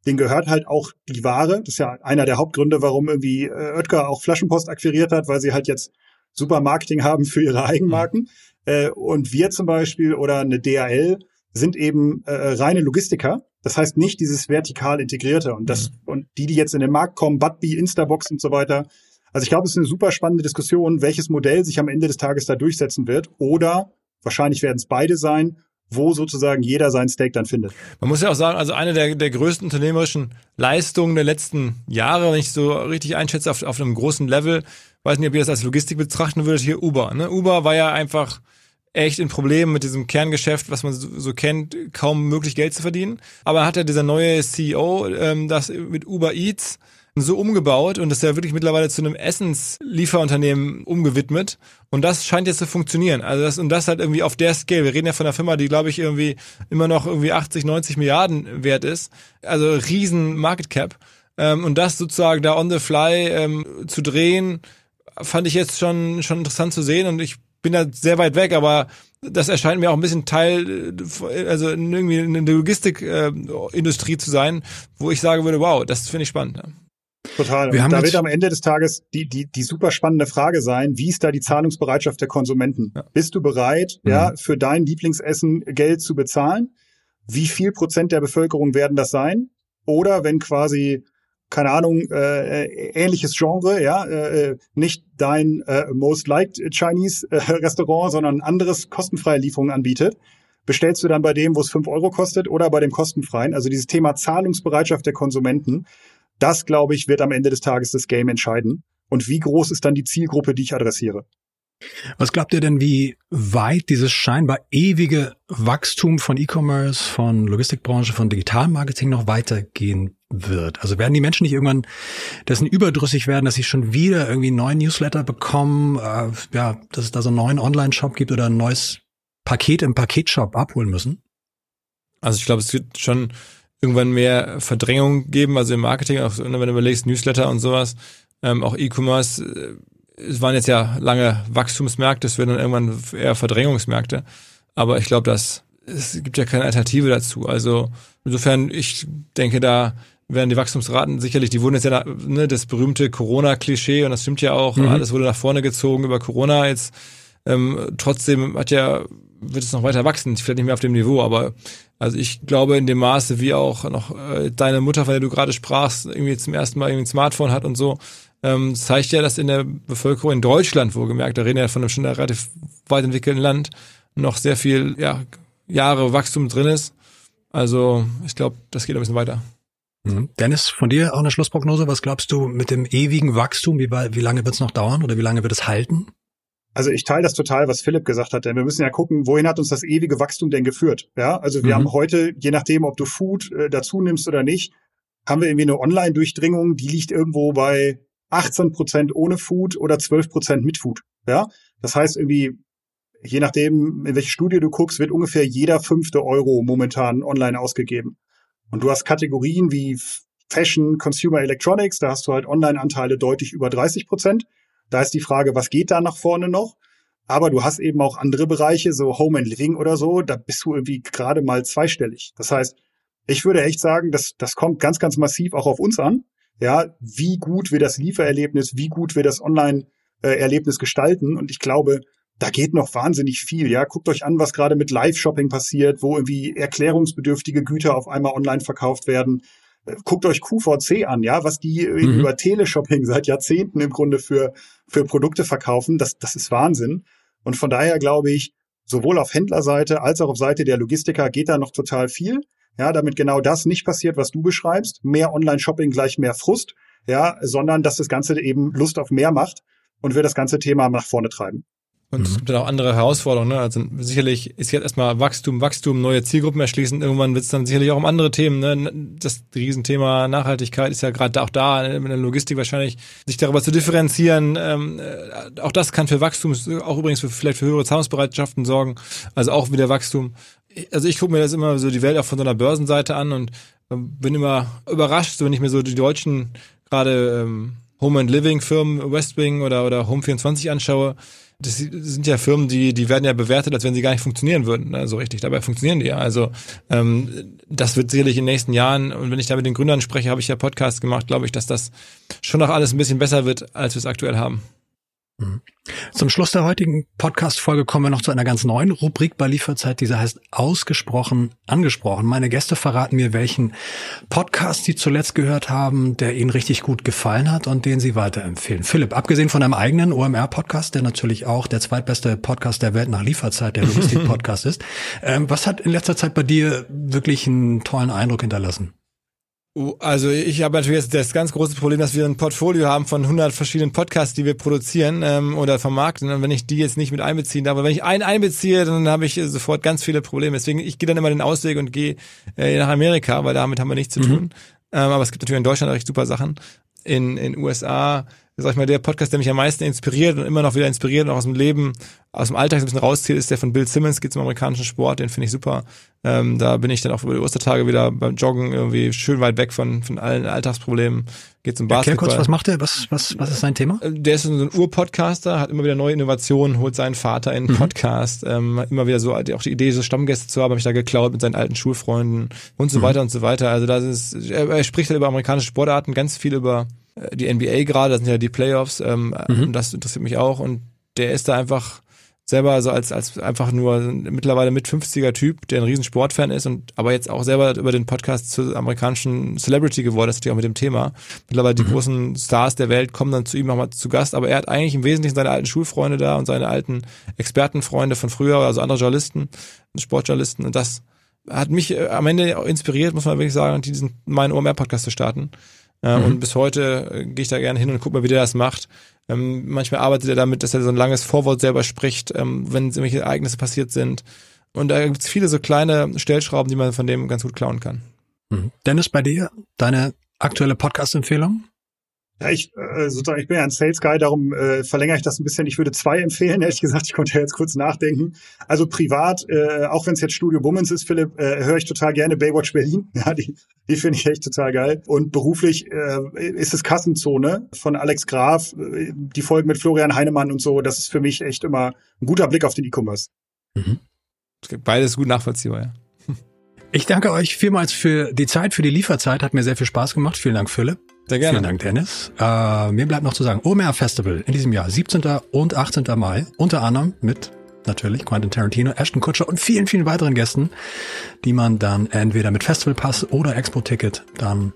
den gehört halt auch die Ware. Das ist ja einer der Hauptgründe, warum irgendwie äh, Oetker auch Flaschenpost akquiriert hat, weil sie halt jetzt super Marketing haben für ihre Eigenmarken. Mhm. Äh, und wir zum Beispiel oder eine DHL sind eben äh, reine Logistiker. Das heißt nicht dieses vertikal integrierte und das mhm. und die, die jetzt in den Markt kommen, Budbee, Instabox und so weiter. Also ich glaube, es ist eine super spannende Diskussion, welches Modell sich am Ende des Tages da durchsetzen wird. Oder wahrscheinlich werden es beide sein wo sozusagen jeder sein Steak dann findet. Man muss ja auch sagen, also eine der, der größten unternehmerischen Leistungen der letzten Jahre, wenn ich so richtig einschätze, auf, auf einem großen Level, weiß nicht, ob ihr das als Logistik betrachten würdet, hier Uber. Ne? Uber war ja einfach echt in Problemen mit diesem Kerngeschäft, was man so, so kennt, kaum möglich Geld zu verdienen. Aber hat ja dieser neue CEO ähm, das mit Uber Eats so umgebaut und ist ja wirklich mittlerweile zu einem Essenslieferunternehmen umgewidmet. Und das scheint jetzt zu funktionieren. Also das, und das halt irgendwie auf der Scale. Wir reden ja von einer Firma, die, glaube ich, irgendwie immer noch irgendwie 80, 90 Milliarden wert ist. Also riesen Market Cap. Ähm, und das sozusagen da on the fly ähm, zu drehen, fand ich jetzt schon, schon interessant zu sehen. Und ich bin da sehr weit weg, aber das erscheint mir auch ein bisschen Teil, äh, also irgendwie eine Logistikindustrie äh, zu sein, wo ich sagen würde, wow, das finde ich spannend. Ja. Total. Wir haben da wird am Ende des Tages die, die, die super spannende Frage sein, wie ist da die Zahlungsbereitschaft der Konsumenten? Ja. Bist du bereit, mhm. ja, für dein Lieblingsessen Geld zu bezahlen? Wie viel Prozent der Bevölkerung werden das sein? Oder wenn quasi keine Ahnung, äh, ähnliches Genre, ja, äh, nicht dein äh, most liked Chinese äh, Restaurant, sondern ein anderes kostenfreie Lieferung anbietet, bestellst du dann bei dem, wo es fünf Euro kostet oder bei dem kostenfreien. Also dieses Thema Zahlungsbereitschaft der Konsumenten das, glaube ich, wird am Ende des Tages das Game entscheiden. Und wie groß ist dann die Zielgruppe, die ich adressiere? Was glaubt ihr denn, wie weit dieses scheinbar ewige Wachstum von E-Commerce, von Logistikbranche, von Digitalmarketing noch weitergehen wird? Also werden die Menschen nicht irgendwann dessen überdrüssig werden, dass sie schon wieder irgendwie einen neuen Newsletter bekommen, äh, ja, dass es da so einen neuen Online-Shop gibt oder ein neues Paket im Paketshop abholen müssen? Also ich glaube, es wird schon irgendwann mehr Verdrängung geben, also im Marketing, auch wenn du überlegst, Newsletter und sowas, ähm, auch E-Commerce, äh, es waren jetzt ja lange Wachstumsmärkte, es werden dann irgendwann eher Verdrängungsmärkte. Aber ich glaube, dass es gibt ja keine Alternative dazu. Also insofern, ich denke, da werden die Wachstumsraten sicherlich, die wurden jetzt ja ne, das berühmte Corona-Klischee und das stimmt ja auch, mhm. alles wurde nach vorne gezogen über Corona. Jetzt ähm, trotzdem hat ja wird es noch weiter wachsen, vielleicht nicht mehr auf dem Niveau, aber also ich glaube in dem Maße, wie auch noch äh, deine Mutter, von der du gerade sprachst, irgendwie zum ersten Mal irgendwie ein Smartphone hat und so, ähm, zeigt ja, dass in der Bevölkerung in Deutschland, wohlgemerkt, da reden wir ja von einem schon relativ weit entwickelten Land, noch sehr viel ja, Jahre Wachstum drin ist. Also ich glaube, das geht ein bisschen weiter. Mhm. Dennis, von dir auch eine Schlussprognose. Was glaubst du mit dem ewigen Wachstum? Wie, wie lange wird es noch dauern oder wie lange wird es halten? Also ich teile das total, was Philipp gesagt hat, denn wir müssen ja gucken, wohin hat uns das ewige Wachstum denn geführt? Ja, also wir mhm. haben heute, je nachdem, ob du Food äh, dazu nimmst oder nicht, haben wir irgendwie eine Online-Durchdringung, die liegt irgendwo bei 18 Prozent ohne Food oder 12 Prozent mit Food. Ja, das heißt irgendwie, je nachdem, in welche Studie du guckst, wird ungefähr jeder fünfte Euro momentan online ausgegeben. Und du hast Kategorien wie Fashion, Consumer Electronics, da hast du halt Online-Anteile deutlich über 30 Prozent. Da ist die Frage, was geht da nach vorne noch? Aber du hast eben auch andere Bereiche, so Home and Living oder so, da bist du irgendwie gerade mal zweistellig. Das heißt, ich würde echt sagen, das, das kommt ganz, ganz massiv auch auf uns an. Ja, wie gut wir das Liefererlebnis, wie gut wir das Online-Erlebnis gestalten. Und ich glaube, da geht noch wahnsinnig viel. Ja, guckt euch an, was gerade mit Live-Shopping passiert, wo irgendwie erklärungsbedürftige Güter auf einmal online verkauft werden. Äh, guckt euch QVC an, ja, was die mhm. über Teleshopping seit Jahrzehnten im Grunde für, für Produkte verkaufen. Das, das ist Wahnsinn. Und von daher glaube ich, sowohl auf Händlerseite als auch auf Seite der Logistiker geht da noch total viel. Ja, damit genau das nicht passiert, was du beschreibst. Mehr Online-Shopping gleich mehr Frust. Ja, sondern dass das Ganze eben Lust auf mehr macht und wir das ganze Thema nach vorne treiben. Und mhm. es gibt dann auch andere Herausforderungen. Ne? Also sicherlich ist jetzt erstmal Wachstum, Wachstum, neue Zielgruppen erschließen. Irgendwann wird es dann sicherlich auch um andere Themen. Ne? Das Riesenthema Nachhaltigkeit ist ja gerade auch da in der Logistik wahrscheinlich, sich darüber zu differenzieren. Ähm, äh, auch das kann für Wachstum, auch übrigens für, vielleicht für höhere Zahlungsbereitschaften sorgen. Also auch wieder Wachstum. Also ich gucke mir das immer so die Welt auch von so einer Börsenseite an und ähm, bin immer überrascht, wenn ich mir so die deutschen gerade ähm, Home and Living Firmen, Westwing oder, oder Home24 anschaue das sind ja Firmen, die, die werden ja bewertet, als wenn sie gar nicht funktionieren würden, ne, so richtig. Dabei funktionieren die ja. Also ähm, das wird sicherlich in den nächsten Jahren, und wenn ich da mit den Gründern spreche, habe ich ja Podcasts gemacht, glaube ich, dass das schon noch alles ein bisschen besser wird, als wir es aktuell haben. Mhm. Zum Schluss der heutigen Podcast-Folge kommen wir noch zu einer ganz neuen Rubrik bei Lieferzeit, diese heißt ausgesprochen angesprochen. Meine Gäste verraten mir, welchen Podcast sie zuletzt gehört haben, der ihnen richtig gut gefallen hat und den sie weiterempfehlen. Philipp, abgesehen von einem eigenen OMR-Podcast, der natürlich auch der zweitbeste Podcast der Welt nach Lieferzeit, der Logistik-Podcast ist, ähm, was hat in letzter Zeit bei dir wirklich einen tollen Eindruck hinterlassen? Also ich habe natürlich jetzt das ganz große Problem, dass wir ein Portfolio haben von 100 verschiedenen Podcasts, die wir produzieren ähm, oder vermarkten. Und wenn ich die jetzt nicht mit einbeziehen darf, aber wenn ich einen einbeziehe, dann habe ich sofort ganz viele Probleme. Deswegen, ich gehe dann immer den Ausweg und gehe äh, nach Amerika, weil damit haben wir nichts zu tun. Mhm. Ähm, aber es gibt natürlich in Deutschland auch echt super Sachen. In in USA sag ich mal, der Podcast, der mich am meisten inspiriert und immer noch wieder inspiriert und auch aus dem Leben, aus dem Alltag ein bisschen rauszieht, ist der von Bill Simmons, geht zum amerikanischen Sport, den finde ich super. Ähm, da bin ich dann auch über die Ostertage wieder beim Joggen irgendwie schön weit weg von, von allen Alltagsproblemen. Geht zum Basketball. Erklär kurz, was macht er? Was, was, was ist sein Thema? Äh, der ist so ein Ur-Podcaster, hat immer wieder neue Innovationen, holt seinen Vater in einen mhm. Podcast, ähm, immer wieder so, auch die Idee, so Stammgäste zu haben, habe ich da geklaut mit seinen alten Schulfreunden und so mhm. weiter und so weiter. Also das ist, er, er spricht halt über amerikanische Sportarten, ganz viel über die NBA gerade, das sind ja die Playoffs, ähm, mhm. das interessiert mich auch und der ist da einfach selber so als, als einfach nur mittlerweile mit 50er Typ, der ein riesen Sportfan ist und aber jetzt auch selber über den Podcast zur amerikanischen Celebrity geworden ist, natürlich auch mit dem Thema. Mittlerweile die mhm. großen Stars der Welt kommen dann zu ihm nochmal zu Gast, aber er hat eigentlich im Wesentlichen seine alten Schulfreunde da und seine alten Expertenfreunde von früher, also andere Journalisten, Sportjournalisten und das hat mich äh, am Ende inspiriert, muss man wirklich sagen, diesen meinen OMR-Podcast zu starten. Äh, mhm. Und bis heute äh, gehe ich da gerne hin und gucke mal, wie der das macht. Ähm, manchmal arbeitet er damit, dass er so ein langes Vorwort selber spricht, ähm, wenn irgendwelche Ereignisse passiert sind. Und da gibt es viele so kleine Stellschrauben, die man von dem ganz gut klauen kann. Mhm. Dennis, bei dir, deine aktuelle Podcast-Empfehlung? Ja, ich äh, sozusagen, ich bin ja ein Sales Guy, darum äh, verlängere ich das ein bisschen. Ich würde zwei empfehlen, ehrlich gesagt. Ich konnte ja jetzt kurz nachdenken. Also privat, äh, auch wenn es jetzt Studio Bummens ist, Philipp, äh, höre ich total gerne Baywatch Berlin. Ja, die, die finde ich echt total geil. Und beruflich äh, ist es Kassenzone von Alex Graf, äh, die Folgen mit Florian Heinemann und so. Das ist für mich echt immer ein guter Blick auf den E-Commerce. Mhm. Beides gut nachvollziehbar, ja. Ich danke euch vielmals für die Zeit, für die Lieferzeit. Hat mir sehr viel Spaß gemacht. Vielen Dank, Philipp. Sehr gerne. Vielen Dank, Dennis. Äh, mir bleibt noch zu sagen, OMR Festival in diesem Jahr, 17. und 18. Mai, unter anderem mit natürlich Quentin Tarantino, Ashton Kutscher und vielen, vielen weiteren Gästen, die man dann entweder mit Festivalpass oder Expo-Ticket dann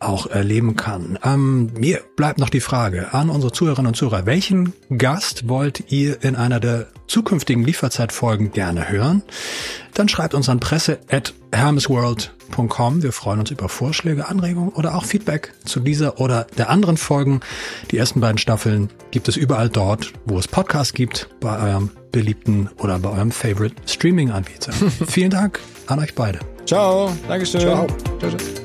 auch erleben kann. Ähm, mir bleibt noch die Frage an unsere Zuhörerinnen und Zuhörer, welchen Gast wollt ihr in einer der zukünftigen Lieferzeitfolgen gerne hören? Dann schreibt uns an presse at hermesworld.com. Wir freuen uns über Vorschläge, Anregungen oder auch Feedback zu dieser oder der anderen Folgen. Die ersten beiden Staffeln gibt es überall dort, wo es Podcasts gibt, bei eurem beliebten oder bei eurem Favorite Streaming-Anbieter. Vielen Dank an euch beide. Ciao. Dankeschön. Ciao. ciao, ciao.